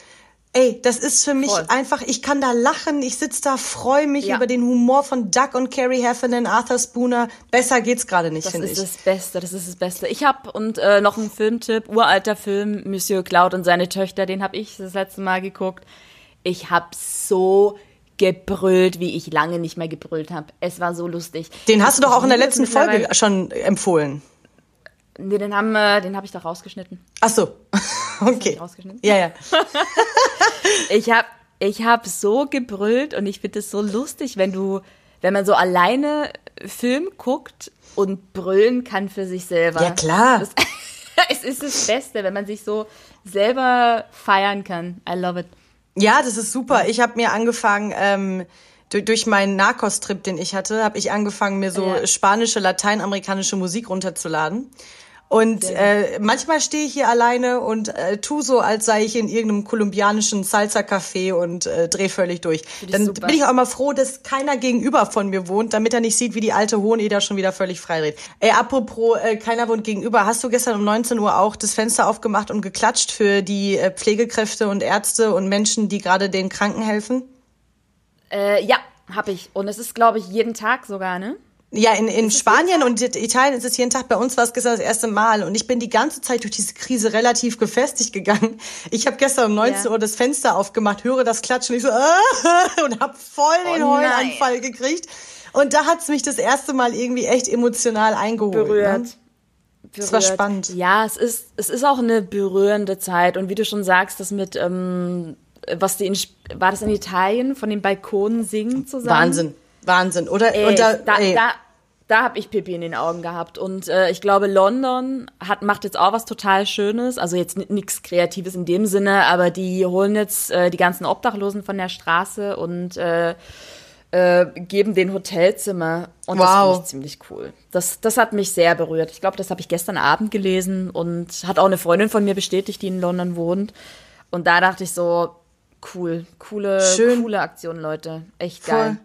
Ey, das ist für mich Voll. einfach, ich kann da lachen, ich sitz da, freue mich ja. über den Humor von Duck und Carrie Heffernan, Arthur Spooner. Besser geht's gerade nicht, finde ich. Das ist das Beste, das ist das Beste. Ich habe und äh, noch einen Filmtipp, uralter Film, Monsieur Cloud und seine Töchter, den habe ich das letzte Mal geguckt. Ich habe so gebrüllt, wie ich lange nicht mehr gebrüllt habe. Es war so lustig. Den hast du doch auch in der letzten Folge schon empfohlen. Nee, den haben äh, den habe ich doch rausgeschnitten. Ach so. Okay. Rausgeschnitten? Ja, ja. ich habe ich hab so gebrüllt und ich finde es so lustig, wenn du wenn man so alleine Film guckt und brüllen kann für sich selber. Ja, klar. Das, es ist das Beste, wenn man sich so selber feiern kann. I love it. Ja, das ist super. Ich habe mir angefangen, ähm, durch, durch meinen Narcos-Trip, den ich hatte, habe ich angefangen, mir so ja. spanische, lateinamerikanische Musik runterzuladen. Und äh, manchmal stehe ich hier alleine und äh, tu so, als sei ich in irgendeinem kolumbianischen Salsa-Café und äh, dreh völlig durch. Dann super. bin ich auch immer froh, dass keiner gegenüber von mir wohnt, damit er nicht sieht, wie die alte Hoheneder schon wieder völlig frei redet. Ey, apropos, äh, keiner wohnt gegenüber. Hast du gestern um 19 Uhr auch das Fenster aufgemacht und geklatscht für die äh, Pflegekräfte und Ärzte und Menschen, die gerade den Kranken helfen? Äh, ja, habe ich. Und es ist, glaube ich, jeden Tag sogar, ne? Ja, in, in Spanien und Italien ist es jeden Tag. Bei uns war es gestern das erste Mal. Und ich bin die ganze Zeit durch diese Krise relativ gefestigt gegangen. Ich habe gestern um 19 ja. Uhr das Fenster aufgemacht, höre das Klatschen und ich so äh, und habe voll den oh Heulanfall gekriegt. Und da hat's mich das erste Mal irgendwie echt emotional eingeholt. Ne? Berührt. Ne? Das war spannend. Ja, es ist, es ist auch eine berührende Zeit. Und wie du schon sagst, das mit, ähm, was die in, war das in Italien, von den Balkonen singen zusammen? Wahnsinn. Wahnsinn, oder? Ey, und da, da, da, da habe ich Pipi in den Augen gehabt. Und äh, ich glaube, London hat, macht jetzt auch was total Schönes. Also jetzt nichts Kreatives in dem Sinne, aber die holen jetzt äh, die ganzen Obdachlosen von der Straße und äh, äh, geben den Hotelzimmer. Und wow. das finde ich ziemlich cool. Das, das hat mich sehr berührt. Ich glaube, das habe ich gestern Abend gelesen und hat auch eine Freundin von mir bestätigt, die in London wohnt. Und da dachte ich so, cool, coole, Schön. coole Aktion, Leute. Echt geil.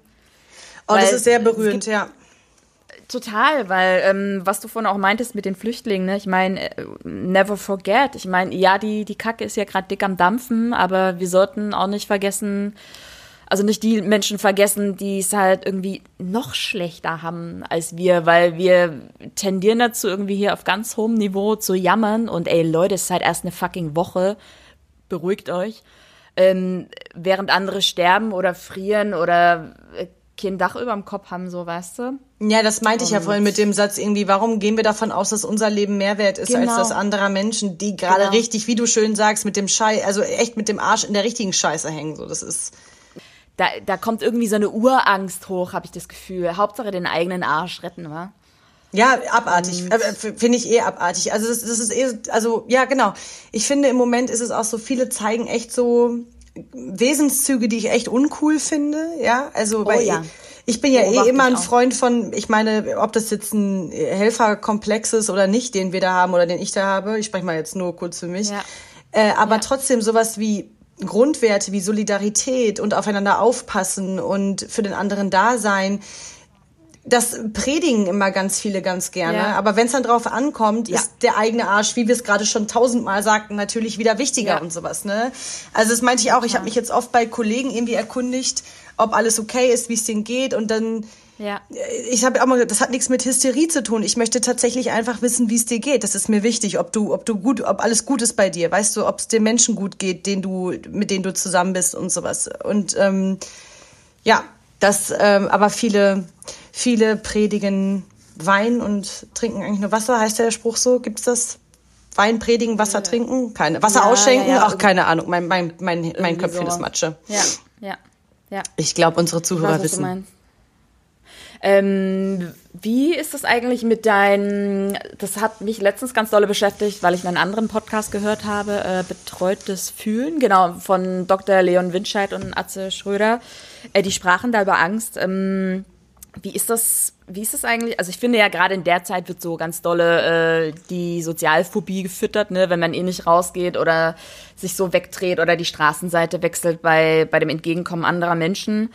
Oh, das ist sehr berührend, ja. Total, weil ähm, was du vorhin auch meintest mit den Flüchtlingen, ne? ich meine, äh, never forget. Ich meine, ja, die, die Kacke ist ja gerade dick am Dampfen, aber wir sollten auch nicht vergessen, also nicht die Menschen vergessen, die es halt irgendwie noch schlechter haben als wir, weil wir tendieren dazu, irgendwie hier auf ganz hohem Niveau zu jammern und ey Leute, es ist halt erst eine fucking Woche, beruhigt euch. Ähm, während andere sterben oder frieren oder äh, kein Dach über dem Kopf haben, so weißt du. Ja, das meinte ich ja vorhin mit dem Satz irgendwie, warum gehen wir davon aus, dass unser Leben mehr wert ist genau. als das anderer Menschen, die gerade genau. richtig, wie du schön sagst, mit dem Scheiß, also echt mit dem Arsch in der richtigen Scheiße hängen, so, das ist. Da, da kommt irgendwie so eine Urangst hoch, habe ich das Gefühl. Hauptsache den eigenen Arsch retten, wa? Ja, abartig. Äh, finde ich eh abartig. Also das, das ist eh, also ja, genau. Ich finde im Moment ist es auch so, viele zeigen echt so Wesenszüge, die ich echt uncool finde, ja. Also, oh, weil ja. ich, ich bin ja eh immer ein Freund von, ich meine, ob das jetzt ein Helferkomplex ist oder nicht, den wir da haben oder den ich da habe. Ich spreche mal jetzt nur kurz für mich. Ja. Äh, aber ja. trotzdem sowas wie Grundwerte wie Solidarität und aufeinander aufpassen und für den anderen da sein das predigen immer ganz viele ganz gerne. Ja. Aber wenn es dann drauf ankommt, ja. ist der eigene Arsch, wie wir es gerade schon tausendmal sagten, natürlich wieder wichtiger ja. und sowas. Ne? Also das meinte ich auch. Ich habe mich jetzt oft bei Kollegen irgendwie erkundigt, ob alles okay ist, wie es denen geht. Und dann, ja. ich habe auch mal gesagt, das hat nichts mit Hysterie zu tun. Ich möchte tatsächlich einfach wissen, wie es dir geht. Das ist mir wichtig, ob du, ob du gut, ob alles gut ist bei dir. Weißt du, ob es den Menschen gut geht, den du, mit denen du zusammen bist und sowas. Und ähm, ja, das, ähm, aber viele Viele predigen Wein und trinken eigentlich nur Wasser. Heißt der Spruch so? Gibt's das? Wein predigen, Wasser ja. trinken? Keine. Wasser ja, ausschenken? Ja, Ach, keine Ahnung. Mein, mein, mein, mein Köpfchen so. ist Matsche. Ja, ja, ja. Ich glaube, unsere Zuhörer weiß, wissen. Ähm, wie ist das eigentlich mit deinen, das hat mich letztens ganz dolle beschäftigt, weil ich einen anderen Podcast gehört habe, äh, Betreutes Fühlen, genau, von Dr. Leon Windscheid und Atze Schröder. Äh, die sprachen da über Angst. Ähm, wie ist das, wie ist das eigentlich? Also ich finde ja gerade in der Zeit wird so ganz dolle äh, die Sozialphobie gefüttert, ne, wenn man eh nicht rausgeht oder sich so wegdreht oder die Straßenseite wechselt bei, bei dem Entgegenkommen anderer Menschen.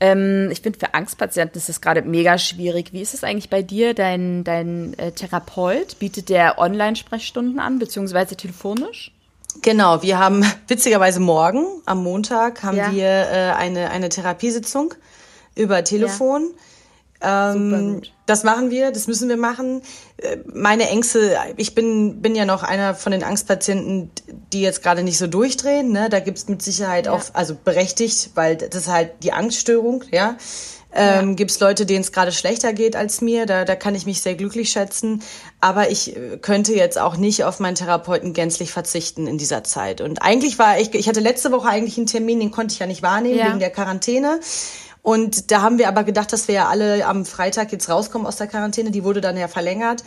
Ähm, ich finde, für Angstpatienten ist das gerade mega schwierig. Wie ist es eigentlich bei dir? Dein, dein äh, Therapeut bietet der Online-Sprechstunden an, beziehungsweise telefonisch? Genau, wir haben witzigerweise morgen, am Montag, haben ja. wir äh, eine, eine Therapiesitzung über Telefon. Ja ähm, das machen wir, das müssen wir machen. Äh, meine Ängste, ich bin, bin ja noch einer von den Angstpatienten, die jetzt gerade nicht so durchdrehen. Ne? Da gibt's mit Sicherheit ja. auch, also berechtigt, weil das ist halt die Angststörung, ja. Ähm, ja. Gibt es Leute, denen es gerade schlechter geht als mir? Da, da kann ich mich sehr glücklich schätzen. Aber ich äh, könnte jetzt auch nicht auf meinen Therapeuten gänzlich verzichten in dieser Zeit. Und eigentlich war ich, ich hatte letzte Woche eigentlich einen Termin, den konnte ich ja nicht wahrnehmen ja. wegen der Quarantäne. Und da haben wir aber gedacht, dass wir ja alle am Freitag jetzt rauskommen aus der Quarantäne. Die wurde dann ja verlängert.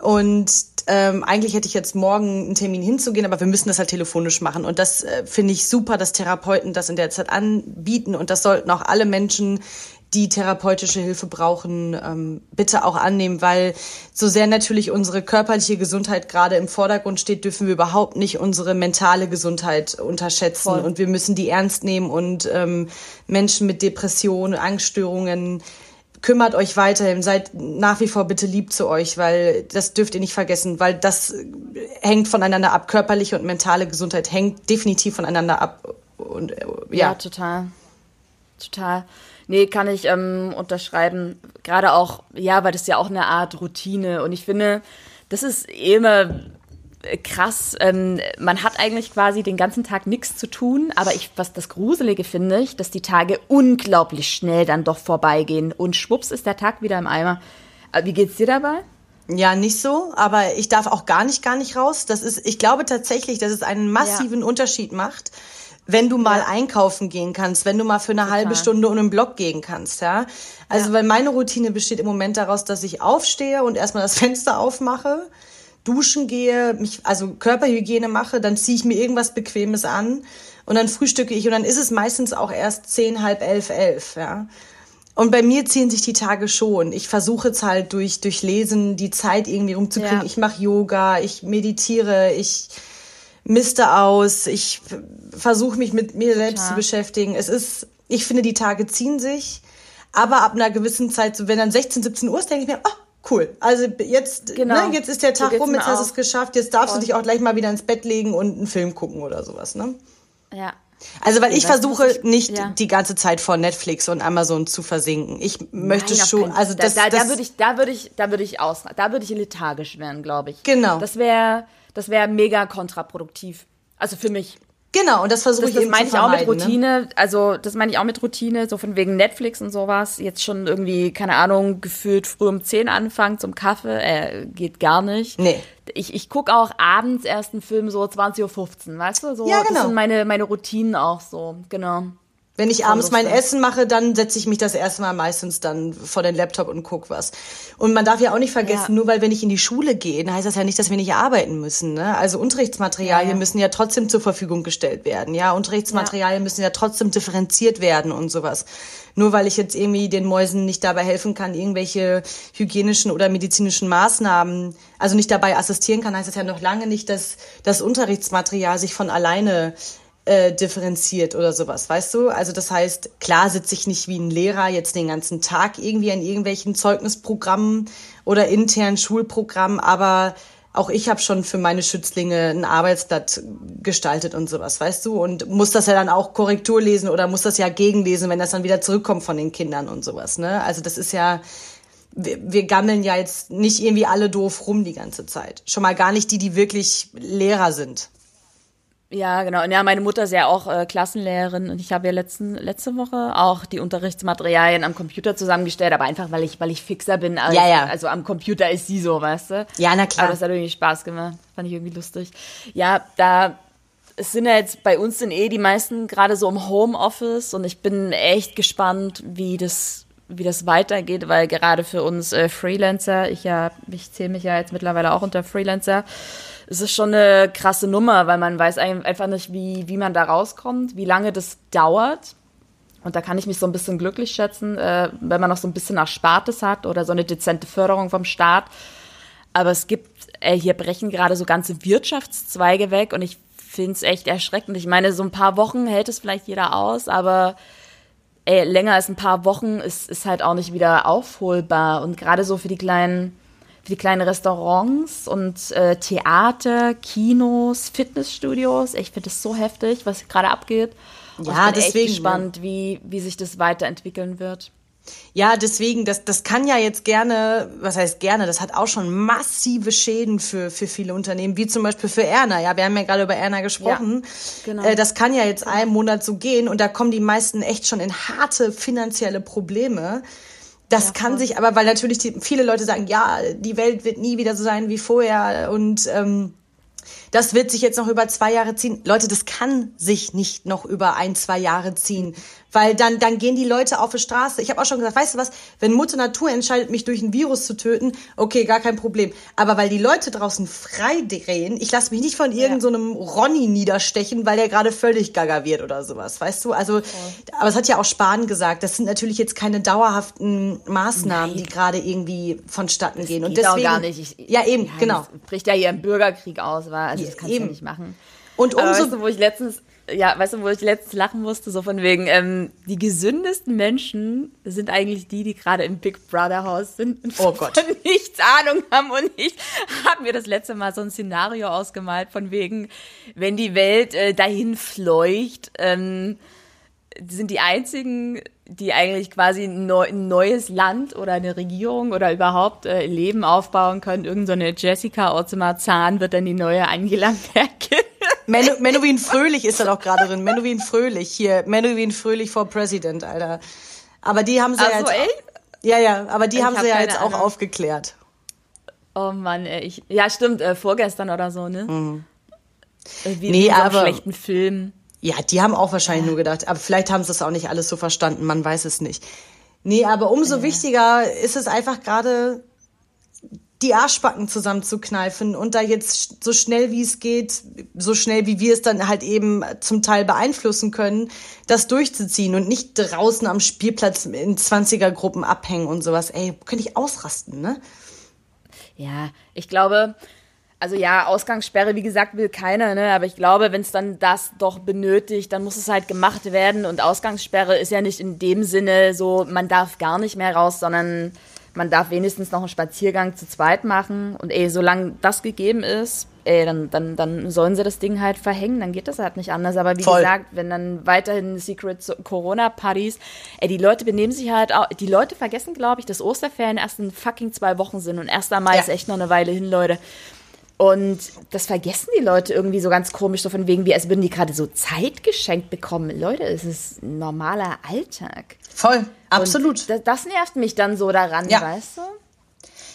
Und ähm, eigentlich hätte ich jetzt morgen einen Termin hinzugehen, aber wir müssen das halt telefonisch machen. Und das äh, finde ich super, dass Therapeuten das in der Zeit anbieten. Und das sollten auch alle Menschen die therapeutische Hilfe brauchen, ähm, bitte auch annehmen, weil so sehr natürlich unsere körperliche Gesundheit gerade im Vordergrund steht, dürfen wir überhaupt nicht unsere mentale Gesundheit unterschätzen Voll. und wir müssen die ernst nehmen und ähm, Menschen mit Depressionen, Angststörungen, kümmert euch weiterhin, seid nach wie vor bitte lieb zu euch, weil das dürft ihr nicht vergessen, weil das hängt voneinander ab. Körperliche und mentale Gesundheit hängt definitiv voneinander ab. Und, äh, ja. ja, total. Total. Nee, kann ich ähm, unterschreiben. Gerade auch, ja, weil das ist ja auch eine Art Routine. Und ich finde, das ist immer krass. Ähm, man hat eigentlich quasi den ganzen Tag nichts zu tun, aber ich, was das Gruselige finde ich, dass die Tage unglaublich schnell dann doch vorbeigehen. Und schwupps ist der Tag wieder im Eimer. Äh, wie geht's dir dabei? Ja, nicht so, aber ich darf auch gar nicht, gar nicht raus. Das ist, ich glaube tatsächlich, dass es einen massiven ja. Unterschied macht wenn du mal ja. einkaufen gehen kannst, wenn du mal für eine Total. halbe Stunde um den Block gehen kannst, ja. Also, ja. weil meine Routine besteht im Moment daraus, dass ich aufstehe und erstmal das Fenster aufmache, duschen gehe, mich, also Körperhygiene mache, dann ziehe ich mir irgendwas Bequemes an und dann frühstücke ich und dann ist es meistens auch erst zehn, halb elf, elf, ja. Und bei mir ziehen sich die Tage schon. Ich versuche es halt durch, durch Lesen die Zeit irgendwie rumzukriegen. Ja. Ich mache Yoga, ich meditiere, ich miste aus, ich versuche mich mit mir selbst ja. zu beschäftigen. Es ist, ich finde, die Tage ziehen sich, aber ab einer gewissen Zeit, so wenn dann 16, 17 Uhr ist, denke ich mir, oh, cool. Also jetzt, genau. ne, jetzt ist der Tag so rum, jetzt hast du es geschafft, jetzt darfst Voll. du dich auch gleich mal wieder ins Bett legen und einen Film gucken oder sowas, ne? Ja. Also, weil ich versuche ich, nicht ja. die ganze Zeit vor Netflix und Amazon zu versinken. Ich möchte Nein, schon, also das, da, da, da würde ich, da würde ich, da würde ich aus, da würde ich lethargisch werden, glaube ich. Genau. Das wäre, das wäre mega kontraproduktiv. Also für mich. Genau, und das versuche ich das eben meine ich auch mit ne? Routine. Ne? Also das meine ich auch mit Routine, so von wegen Netflix und sowas. Jetzt schon irgendwie, keine Ahnung, gefühlt früh um 10 anfangen zum Kaffee. Äh, geht gar nicht. Nee. Ich, ich gucke auch abends erst einen Film so 20.15 Uhr, weißt du? So, ja, genau. Das sind meine, meine Routinen auch so, genau. Wenn ich abends mein Essen mache, dann setze ich mich das erste Mal meistens dann vor den Laptop und guck was. Und man darf ja auch nicht vergessen, ja. nur weil wir nicht in die Schule gehen, heißt das ja nicht, dass wir nicht arbeiten müssen. Ne? Also Unterrichtsmaterialien ja, ja. müssen ja trotzdem zur Verfügung gestellt werden. Ja, Unterrichtsmaterialien müssen ja trotzdem differenziert werden und sowas. Nur weil ich jetzt irgendwie den Mäusen nicht dabei helfen kann, irgendwelche hygienischen oder medizinischen Maßnahmen, also nicht dabei assistieren kann, heißt das ja noch lange nicht, dass das Unterrichtsmaterial sich von alleine äh, differenziert oder sowas, weißt du? Also das heißt, klar sitze ich nicht wie ein Lehrer jetzt den ganzen Tag irgendwie an irgendwelchen Zeugnisprogrammen oder internen Schulprogrammen, aber auch ich habe schon für meine Schützlinge ein Arbeitsblatt gestaltet und sowas, weißt du? Und muss das ja dann auch Korrektur lesen oder muss das ja gegenlesen, wenn das dann wieder zurückkommt von den Kindern und sowas, ne? Also das ist ja, wir, wir gammeln ja jetzt nicht irgendwie alle doof rum die ganze Zeit. Schon mal gar nicht die, die wirklich Lehrer sind. Ja, genau. Und ja, meine Mutter ist ja auch äh, Klassenlehrerin und ich habe ja letzten, letzte Woche auch die Unterrichtsmaterialien am Computer zusammengestellt, aber einfach, weil ich, weil ich fixer bin. Als, ja, ja. Also am Computer ist sie so, weißt du? Ja, na klar. Aber das hat irgendwie Spaß gemacht. Fand ich irgendwie lustig. Ja, da es sind ja jetzt bei uns sind eh die meisten gerade so im Homeoffice und ich bin echt gespannt, wie das wie das weitergeht, weil gerade für uns äh, Freelancer, ich ja, ich zähle mich ja jetzt mittlerweile auch unter Freelancer, es ist schon eine krasse Nummer, weil man weiß einfach nicht, wie, wie man da rauskommt, wie lange das dauert. Und da kann ich mich so ein bisschen glücklich schätzen, äh, wenn man noch so ein bisschen Erspartes hat oder so eine dezente Förderung vom Staat. Aber es gibt, äh, hier brechen gerade so ganze Wirtschaftszweige weg und ich finde es echt erschreckend. Ich meine, so ein paar Wochen hält es vielleicht jeder aus, aber ey, länger als ein paar Wochen ist, ist halt auch nicht wieder aufholbar. Und gerade so für die kleinen für die kleinen Restaurants und äh, Theater, Kinos, Fitnessstudios. Ich finde es so heftig, was gerade abgeht. Und ja, ich bin deswegen, echt gespannt, ja. wie, wie sich das weiterentwickeln wird. Ja, deswegen, das, das kann ja jetzt gerne, was heißt gerne, das hat auch schon massive Schäden für, für viele Unternehmen, wie zum Beispiel für Erna. Ja, wir haben ja gerade über Erna gesprochen. Ja, genau. Äh, das kann ja jetzt einen Monat so gehen und da kommen die meisten echt schon in harte finanzielle Probleme. Das ja, kann sich aber, weil natürlich die, viele Leute sagen, ja, die Welt wird nie wieder so sein wie vorher und ähm, das wird sich jetzt noch über zwei Jahre ziehen. Leute, das kann sich nicht noch über ein, zwei Jahre ziehen. Weil dann, dann gehen die Leute auf die Straße. Ich habe auch schon gesagt, weißt du was, wenn Mutter Natur entscheidet, mich durch ein Virus zu töten, okay, gar kein Problem. Aber weil die Leute draußen frei drehen, ich lasse mich nicht von irgendeinem so Ronny niederstechen, weil der gerade völlig gaga wird oder sowas, weißt du? Also, okay. aber es hat ja auch Spahn gesagt, das sind natürlich jetzt keine dauerhaften Maßnahmen, Nein. die gerade irgendwie vonstatten das gehen. Und deswegen, auch gar nicht. Ich, ja, eben, ja, genau. bricht ja hier ein Bürgerkrieg aus, war. Also das kannst eben. du nicht machen. Und umso, weißt du, wo ich letztens ja, weißt du, wo ich letztens lachen musste, so von wegen, ähm, die gesündesten Menschen sind eigentlich die, die gerade im Big Brother Haus sind und oh Gott. nichts Ahnung haben. Und ich habe mir das letzte Mal so ein Szenario ausgemalt, von wegen, wenn die Welt äh, dahin fleucht, ähm, sind die einzigen, die eigentlich quasi ein, neu, ein, neues Land oder eine Regierung oder überhaupt äh, Leben aufbauen können. Irgend so eine Jessica Otzema Zahn wird dann die neue Angela Merkel. Menu, Menowin Fröhlich ist da doch gerade drin. Menowin Fröhlich hier. Menowin Fröhlich for President, Alter. Aber die haben sie Ach ja jetzt. Ey? Ja, ja, aber die ich haben hab sie ja jetzt Ahnung. auch aufgeklärt. Oh Mann, ey, ich, ja stimmt, äh, vorgestern oder so, ne? Mhm. Wie nee, in aber, schlechten Film. Ja, die haben auch wahrscheinlich ja. nur gedacht, aber vielleicht haben sie das auch nicht alles so verstanden, man weiß es nicht. Nee, aber umso ja. wichtiger ist es einfach gerade, die Arschbacken zusammenzukneifen und da jetzt so schnell wie es geht, so schnell wie wir es dann halt eben zum Teil beeinflussen können, das durchzuziehen und nicht draußen am Spielplatz in 20er-Gruppen abhängen und sowas. Ey, könnte ich ausrasten, ne? Ja, ich glaube, also ja, Ausgangssperre, wie gesagt, will keiner, ne? Aber ich glaube, wenn es dann das doch benötigt, dann muss es halt gemacht werden. Und Ausgangssperre ist ja nicht in dem Sinne so, man darf gar nicht mehr raus, sondern man darf wenigstens noch einen Spaziergang zu zweit machen. Und ey, solange das gegeben ist, ey, dann, dann, dann sollen sie das Ding halt verhängen, dann geht das halt nicht anders. Aber wie Voll. gesagt, wenn dann weiterhin Secret Corona-Partys, ey, die Leute benehmen sich halt auch, die Leute vergessen, glaube ich, dass Osterferien erst in fucking zwei Wochen sind und 1. Mai ja. ist echt noch eine Weile hin, Leute. Und das vergessen die Leute irgendwie so ganz komisch, so von wegen, wie als würden die gerade so Zeit geschenkt bekommen. Leute, es ist ein normaler Alltag. Voll, absolut. Das, das, nervt mich dann so daran, ja. weißt du?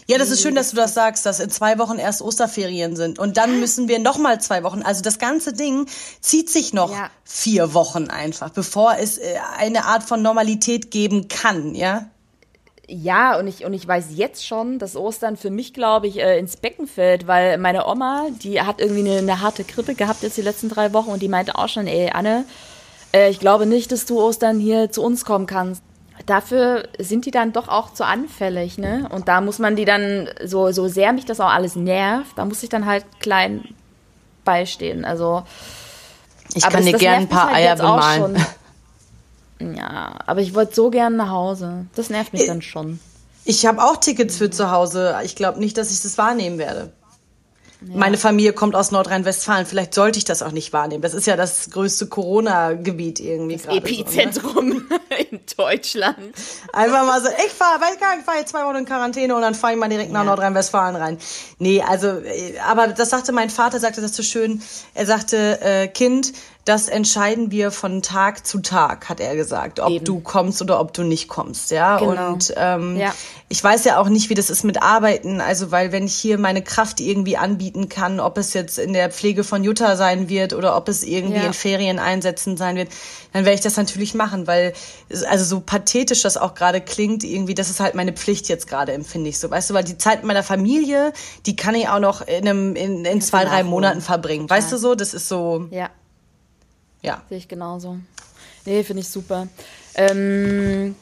Ja, das ist schön, dass du das sagst, dass in zwei Wochen erst Osterferien sind. Und dann müssen wir noch mal zwei Wochen. Also das ganze Ding zieht sich noch ja. vier Wochen einfach, bevor es äh, eine Art von Normalität geben kann, ja? Ja, und ich, und ich weiß jetzt schon, dass Ostern für mich, glaube ich, äh, ins Becken fällt, weil meine Oma, die hat irgendwie eine, eine, harte Grippe gehabt jetzt die letzten drei Wochen und die meinte auch schon, ey, Anne, äh, ich glaube nicht, dass du Ostern hier zu uns kommen kannst. Dafür sind die dann doch auch zu anfällig, ne? Und da muss man die dann, so, so sehr mich das auch alles nervt, da muss ich dann halt klein beistehen. Also. Ich kann dir gerne ein paar halt Eier bemalen. Ja, aber ich wollte so gern nach Hause. Das nervt mich ich, dann schon. Ich habe auch Tickets für zu Hause. Ich glaube nicht, dass ich das wahrnehmen werde. Ja. Meine Familie kommt aus Nordrhein-Westfalen. Vielleicht sollte ich das auch nicht wahrnehmen. Das ist ja das größte Corona-Gebiet irgendwie. Das Epizentrum so, ne? in Deutschland. Einfach mal so, ich fahre, ich fahre jetzt zwei Wochen in Quarantäne und dann fahre ich mal direkt nach Nordrhein-Westfalen rein. Nee, also, äh, aber das sagte mein Vater, sagte das so schön. Er sagte, äh, Kind, das entscheiden wir von Tag zu Tag, hat er gesagt, ob Eben. du kommst oder ob du nicht kommst, ja. Genau. Und ähm, ja. ich weiß ja auch nicht, wie das ist mit Arbeiten, also weil wenn ich hier meine Kraft irgendwie anbieten kann, ob es jetzt in der Pflege von Jutta sein wird oder ob es irgendwie ja. in Ferien einsetzen sein wird, dann werde ich das natürlich machen, weil also so pathetisch das auch gerade klingt, irgendwie, das ist halt meine Pflicht jetzt gerade, empfinde ich so, weißt du, weil die Zeit mit meiner Familie, die kann ich auch noch in einem in, in zwei drei Monaten verbringen, weißt du so, das ist so. Ja. Ja. Sehe ich genauso. Nee, finde ich super. Ähm,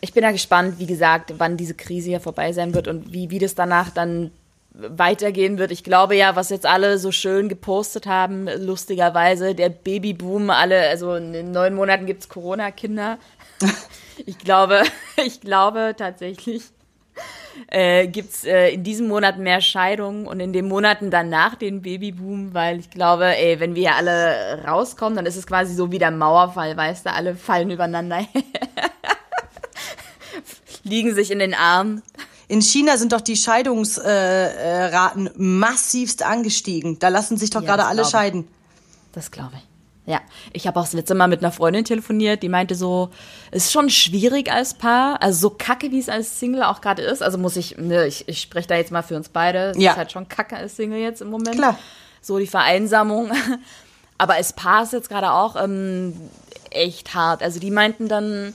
ich bin ja gespannt, wie gesagt, wann diese Krise hier vorbei sein wird und wie, wie das danach dann weitergehen wird. Ich glaube ja, was jetzt alle so schön gepostet haben, lustigerweise, der Babyboom, alle, also in neun Monaten gibt es Corona-Kinder. Ich glaube, ich glaube tatsächlich, äh, gibt es äh, in diesem Monat mehr Scheidungen und in den Monaten danach den Babyboom, weil ich glaube, ey, wenn wir alle rauskommen, dann ist es quasi so wie der Mauerfall, weißt du, alle fallen übereinander liegen sich in den Armen. In China sind doch die Scheidungsraten äh, äh, massivst angestiegen. Da lassen sich doch ja, gerade alle scheiden. Das glaube ich. Ja, ich habe auch das letzte Mal mit einer Freundin telefoniert, die meinte so, es ist schon schwierig als Paar, also so kacke, wie es als Single auch gerade ist. Also muss ich, ne, ich, ich spreche da jetzt mal für uns beide. Es ja. ist halt schon kacke als Single jetzt im Moment. Klar. So die Vereinsamung. Aber als Paar ist jetzt gerade auch ähm, echt hart. Also die meinten dann,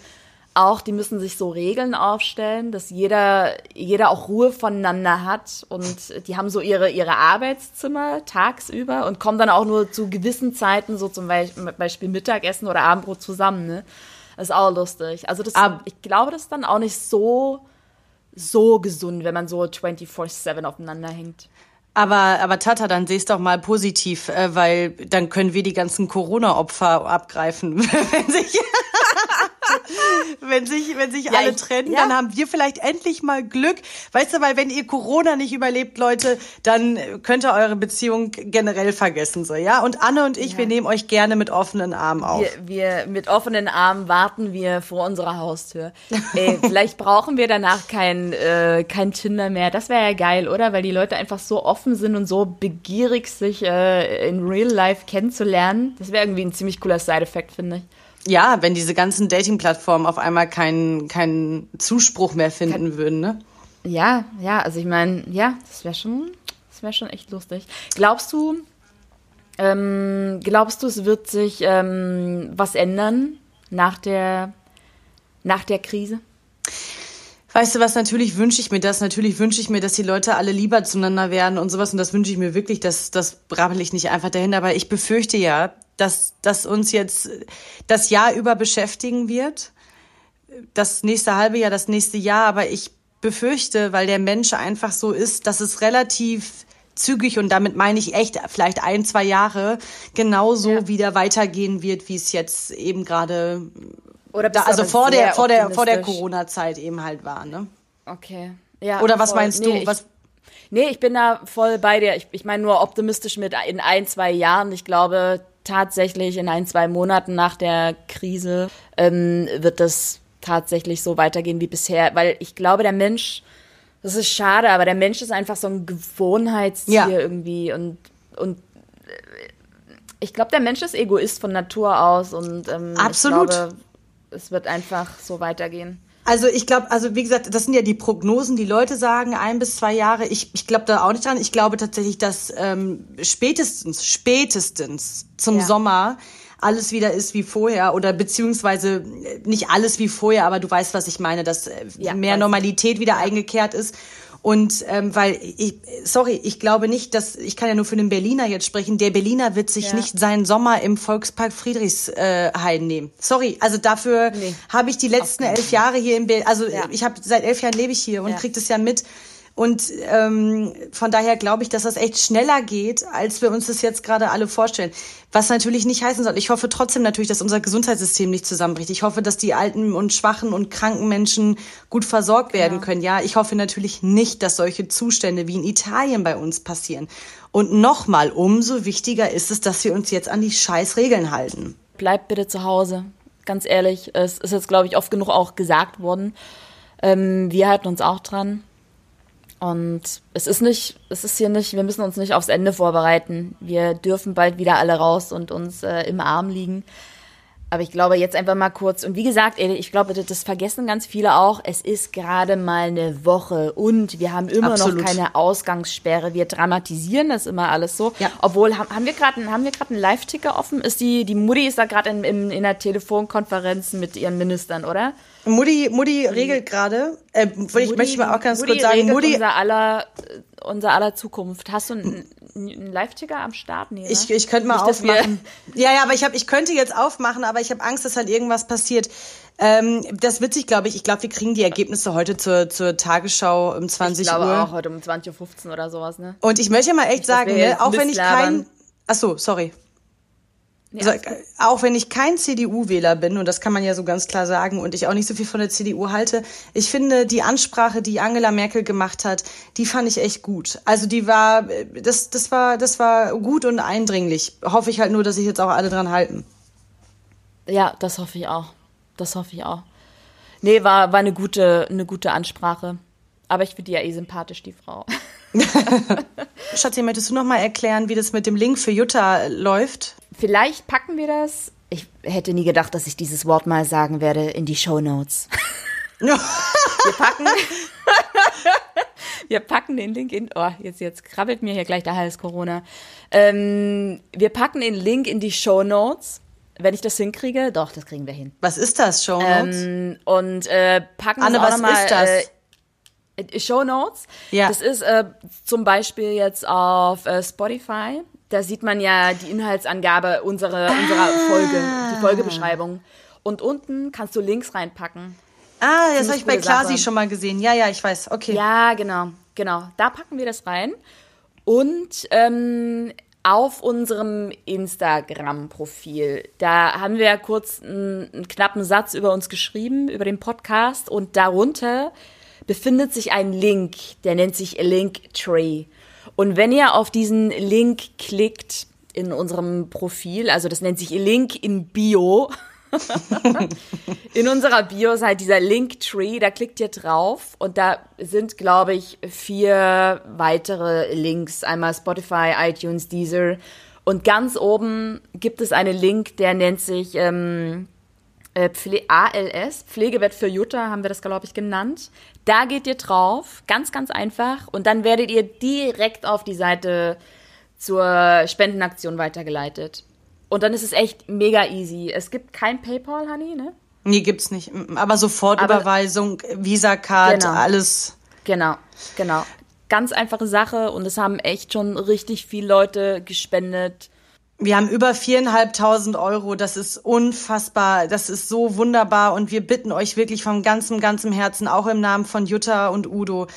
auch, die müssen sich so Regeln aufstellen, dass jeder, jeder auch Ruhe voneinander hat und die haben so ihre, ihre Arbeitszimmer tagsüber und kommen dann auch nur zu gewissen Zeiten, so zum Beispiel Mittagessen oder Abendbrot zusammen, ne? Das ist auch lustig. Also das, Ab ich glaube, das ist dann auch nicht so, so gesund, wenn man so 24-7 aufeinander hängt. Aber, aber Tata, dann seh's doch mal positiv, äh, weil dann können wir die ganzen Corona-Opfer abgreifen, wenn sich wenn sich, wenn sich ja, alle ich, trennen, ja. dann haben wir vielleicht endlich mal Glück. Weißt du, weil wenn ihr Corona nicht überlebt, Leute, dann könnt ihr eure Beziehung generell vergessen, so, ja? Und Anne und ich, ja. wir nehmen euch gerne mit offenen Armen auf. Wir, wir mit offenen Armen warten wir vor unserer Haustür. Ey, vielleicht brauchen wir danach kein, äh, kein Tinder mehr. Das wäre ja geil, oder? Weil die Leute einfach so offen sind und so begierig, sich äh, in Real Life kennenzulernen. Das wäre irgendwie ein ziemlich cooler Side-Effekt, finde ich ja, wenn diese ganzen Dating-Plattformen auf einmal keinen keinen Zuspruch mehr finden Kann, würden, ne? Ja, ja, also ich meine, ja, das wäre schon, das wäre schon echt lustig. Glaubst du, Ähm, glaubst du, es wird sich ähm, was ändern nach der, nach der Krise? Weißt du was, natürlich wünsche ich mir das. Natürlich wünsche ich mir, dass die Leute alle lieber zueinander werden und sowas. Und das wünsche ich mir wirklich. Das, das brabbel ich nicht einfach dahin. Aber ich befürchte ja, dass, dass uns jetzt das Jahr über beschäftigen wird. Das nächste halbe Jahr, das nächste Jahr. Aber ich befürchte, weil der Mensch einfach so ist, dass es relativ zügig und damit meine ich echt vielleicht ein, zwei Jahre genauso ja. wieder weitergehen wird, wie es jetzt eben gerade oder da, also vor der vor der vor der Corona Zeit eben halt war, ne? Okay. Ja. Oder was voll. meinst du? Nee, was Nee, ich bin da voll bei dir. Ich, ich meine nur optimistisch mit in ein, zwei Jahren. Ich glaube tatsächlich in ein, zwei Monaten nach der Krise ähm, wird das tatsächlich so weitergehen wie bisher, weil ich glaube, der Mensch das ist schade, aber der Mensch ist einfach so ein Gewohnheitstier ja. irgendwie und, und äh, ich glaube, der Mensch ist Egoist von Natur aus und ähm, Absolut. ich glaube, es wird einfach so weitergehen. Also ich glaube, also wie gesagt, das sind ja die Prognosen, die Leute sagen, ein bis zwei Jahre. Ich, ich glaube da auch nicht dran. Ich glaube tatsächlich, dass ähm, spätestens, spätestens zum ja. Sommer alles wieder ist wie vorher oder beziehungsweise äh, nicht alles wie vorher, aber du weißt, was ich meine, dass äh, ja, mehr Normalität wieder eingekehrt ist. Und ähm, weil ich, sorry, ich glaube nicht, dass ich kann ja nur für den Berliner jetzt sprechen. Der Berliner wird sich ja. nicht seinen Sommer im Volkspark Friedrichshain äh, nehmen. Sorry, also dafür nee. habe ich die letzten elf Jahre hier in Berlin. Also ja. ich habe seit elf Jahren lebe ich hier und ja. krieg das ja mit. Und ähm, von daher glaube ich, dass das echt schneller geht, als wir uns das jetzt gerade alle vorstellen. Was natürlich nicht heißen soll. Ich hoffe trotzdem natürlich, dass unser Gesundheitssystem nicht zusammenbricht. Ich hoffe, dass die alten und schwachen und kranken Menschen gut versorgt werden ja. können. Ja, ich hoffe natürlich nicht, dass solche Zustände wie in Italien bei uns passieren. Und nochmal, umso wichtiger ist es, dass wir uns jetzt an die Scheißregeln halten. Bleibt bitte zu Hause. Ganz ehrlich, es ist jetzt, glaube ich, oft genug auch gesagt worden. Ähm, wir halten uns auch dran. Und es ist nicht, es ist hier nicht, wir müssen uns nicht aufs Ende vorbereiten. Wir dürfen bald wieder alle raus und uns äh, im Arm liegen. Aber ich glaube jetzt einfach mal kurz, und wie gesagt, ich glaube, das vergessen ganz viele auch, es ist gerade mal eine Woche und wir haben immer Absolut. noch keine Ausgangssperre. Wir dramatisieren das immer alles so. Ja. Obwohl, haben, wir gerade haben wir gerade einen Live-Ticker offen? Ist die, die Mutti ist da gerade in, in, in einer Telefonkonferenz mit ihren Ministern, oder? Mutti, Mutti regelt gerade, äh, ich möchte mal auch ganz Mutti kurz sagen, Mutti. Unser aller, unser aller Zukunft. Hast du einen, einen Live-Ticker am Start? Nee, ich, ich könnte mal aufmachen. Ja, ja, aber ich, hab, ich könnte jetzt aufmachen, aber ich habe Angst, dass halt irgendwas passiert. Ähm, das wird sich, glaube ich. Ich glaube, wir kriegen die Ergebnisse heute zur, zur Tagesschau um 20 ich glaube Uhr. auch heute um 20.15 Uhr oder sowas, ne? Und ich möchte mal echt Nicht, sagen, ne, auch wenn ich kein. Ach so, sorry. Ja, also, auch wenn ich kein CDU-Wähler bin, und das kann man ja so ganz klar sagen, und ich auch nicht so viel von der CDU halte, ich finde die Ansprache, die Angela Merkel gemacht hat, die fand ich echt gut. Also die war, das, das war, das war gut und eindringlich. Hoffe ich halt nur, dass sich jetzt auch alle dran halten. Ja, das hoffe ich auch. Das hoffe ich auch. Nee, war, war eine gute, eine gute Ansprache. Aber ich finde die ja eh sympathisch, die Frau. Schatzi, möchtest du noch mal erklären, wie das mit dem Link für Jutta läuft? Vielleicht packen wir das. Ich hätte nie gedacht, dass ich dieses Wort mal sagen werde in die Show Notes. wir packen. wir packen den Link in. Oh, jetzt, jetzt krabbelt mir hier gleich der Hals Corona. Ähm, wir packen den Link in die Show Notes. Wenn ich das hinkriege, doch, das kriegen wir hin. Was ist das, Show Notes? Ähm, und äh, packen Anne, was mal, ist das? Äh, Show Notes. Ja. Das ist äh, zum Beispiel jetzt auf äh, Spotify da sieht man ja die Inhaltsangabe unserer, ah. unserer Folge, die Folgebeschreibung. Und unten kannst du Links reinpacken. Ah, das habe ich bei Klasi schon mal gesehen. Ja, ja, ich weiß. Okay. Ja, genau, genau. Da packen wir das rein. Und ähm, auf unserem Instagram-Profil, da haben wir ja kurz einen, einen knappen Satz über uns geschrieben, über den Podcast. Und darunter befindet sich ein Link, der nennt sich Linktree. Und wenn ihr auf diesen Link klickt in unserem Profil, also das nennt sich Link in Bio, in unserer Bio ist halt dieser Linktree, da klickt ihr drauf und da sind, glaube ich, vier weitere Links. Einmal Spotify, iTunes, Deezer. Und ganz oben gibt es einen Link, der nennt sich ähm, äh, Pfle ALS, Pflegebett für Jutta, haben wir das, glaube ich, genannt. Da geht ihr drauf, ganz, ganz einfach. Und dann werdet ihr direkt auf die Seite zur Spendenaktion weitergeleitet. Und dann ist es echt mega easy. Es gibt kein PayPal, Honey, ne? Nee, gibt's nicht. Aber Sofortüberweisung, Visa-Card, Genau. alles. Genau, genau. Ganz einfache Sache und es haben echt schon richtig viele Leute gespendet. Wir haben über viereinhalbtausend Euro. Das ist unfassbar. Das ist so wunderbar. Und wir bitten euch wirklich von ganzem, ganzem Herzen, auch im Namen von Jutta und Udo,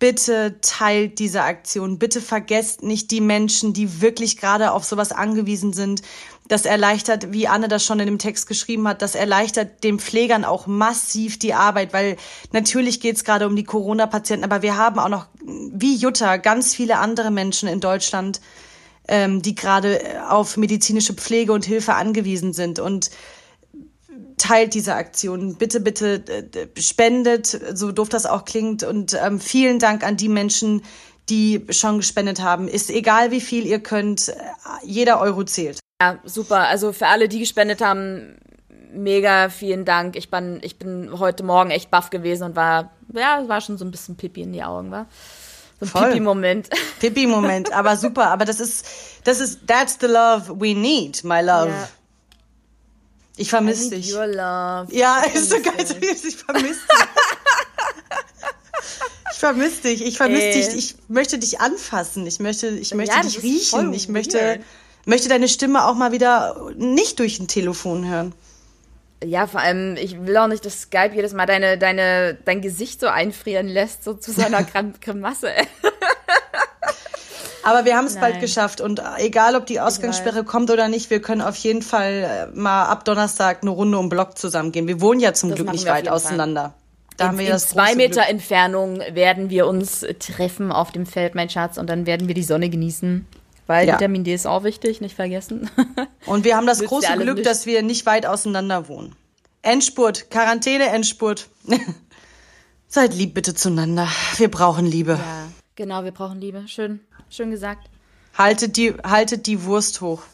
bitte teilt diese Aktion. Bitte vergesst nicht die Menschen, die wirklich gerade auf sowas angewiesen sind. Das erleichtert, wie Anne das schon in dem Text geschrieben hat, das erleichtert den Pflegern auch massiv die Arbeit, weil natürlich geht es gerade um die Corona-Patienten, aber wir haben auch noch, wie Jutta, ganz viele andere Menschen in Deutschland, ähm, die gerade auf medizinische Pflege und Hilfe angewiesen sind. Und teilt diese Aktion. Bitte, bitte äh, spendet, so doof das auch klingt. Und ähm, vielen Dank an die Menschen, die schon gespendet haben. Ist egal, wie viel ihr könnt, äh, jeder Euro zählt. Ja, super. Also für alle, die gespendet haben, mega vielen Dank. Ich bin, ich bin heute Morgen echt baff gewesen und war, ja, war schon so ein bisschen Pipi in die Augen, war. So ein Voll. Pipi-Moment. Pippi-Moment, aber super. Aber das ist, das ist, that's the love we need, my love. Ja. Ich vermisse dich. your love. Ja, ist so geil. Ich vermisse dich. Ich vermisse dich. Ich vermisse dich. Ich möchte dich anfassen. Ich möchte, ich möchte Ja, dich riechen. Ich möchte, weird. möchte deine Stimme auch mal wieder nicht durch ein Telefon hören. Ja, vor allem, ich will auch nicht, dass Skype jedes Mal deine, deine, dein Gesicht so einfrieren lässt, so zu seiner Grim Grimasse. Aber wir haben es bald geschafft und egal, ob die Ausgangssperre kommt oder nicht, wir können auf jeden Fall äh, mal ab Donnerstag eine Runde um Block zusammen gehen. Wir wohnen ja zum Das Glück nicht weit auseinander. Da haben wir in das zwei Meter Glück. Entfernung werden wir uns treffen auf dem Feld, mein Schatz, und dann werden wir die Sonne genießen. Weil Ja. Vitamin D ist auch wichtig, nicht vergessen. Und wir haben das große Glück, nichts. dass wir nicht weit auseinander wohnen. Endspurt, Quarantäne, Endspurt. Seid lieb bitte zueinander. Wir brauchen Liebe. ja, genau, wir brauchen Liebe. Schön, schön gesagt. Haltet die, haltet die Wurst hoch.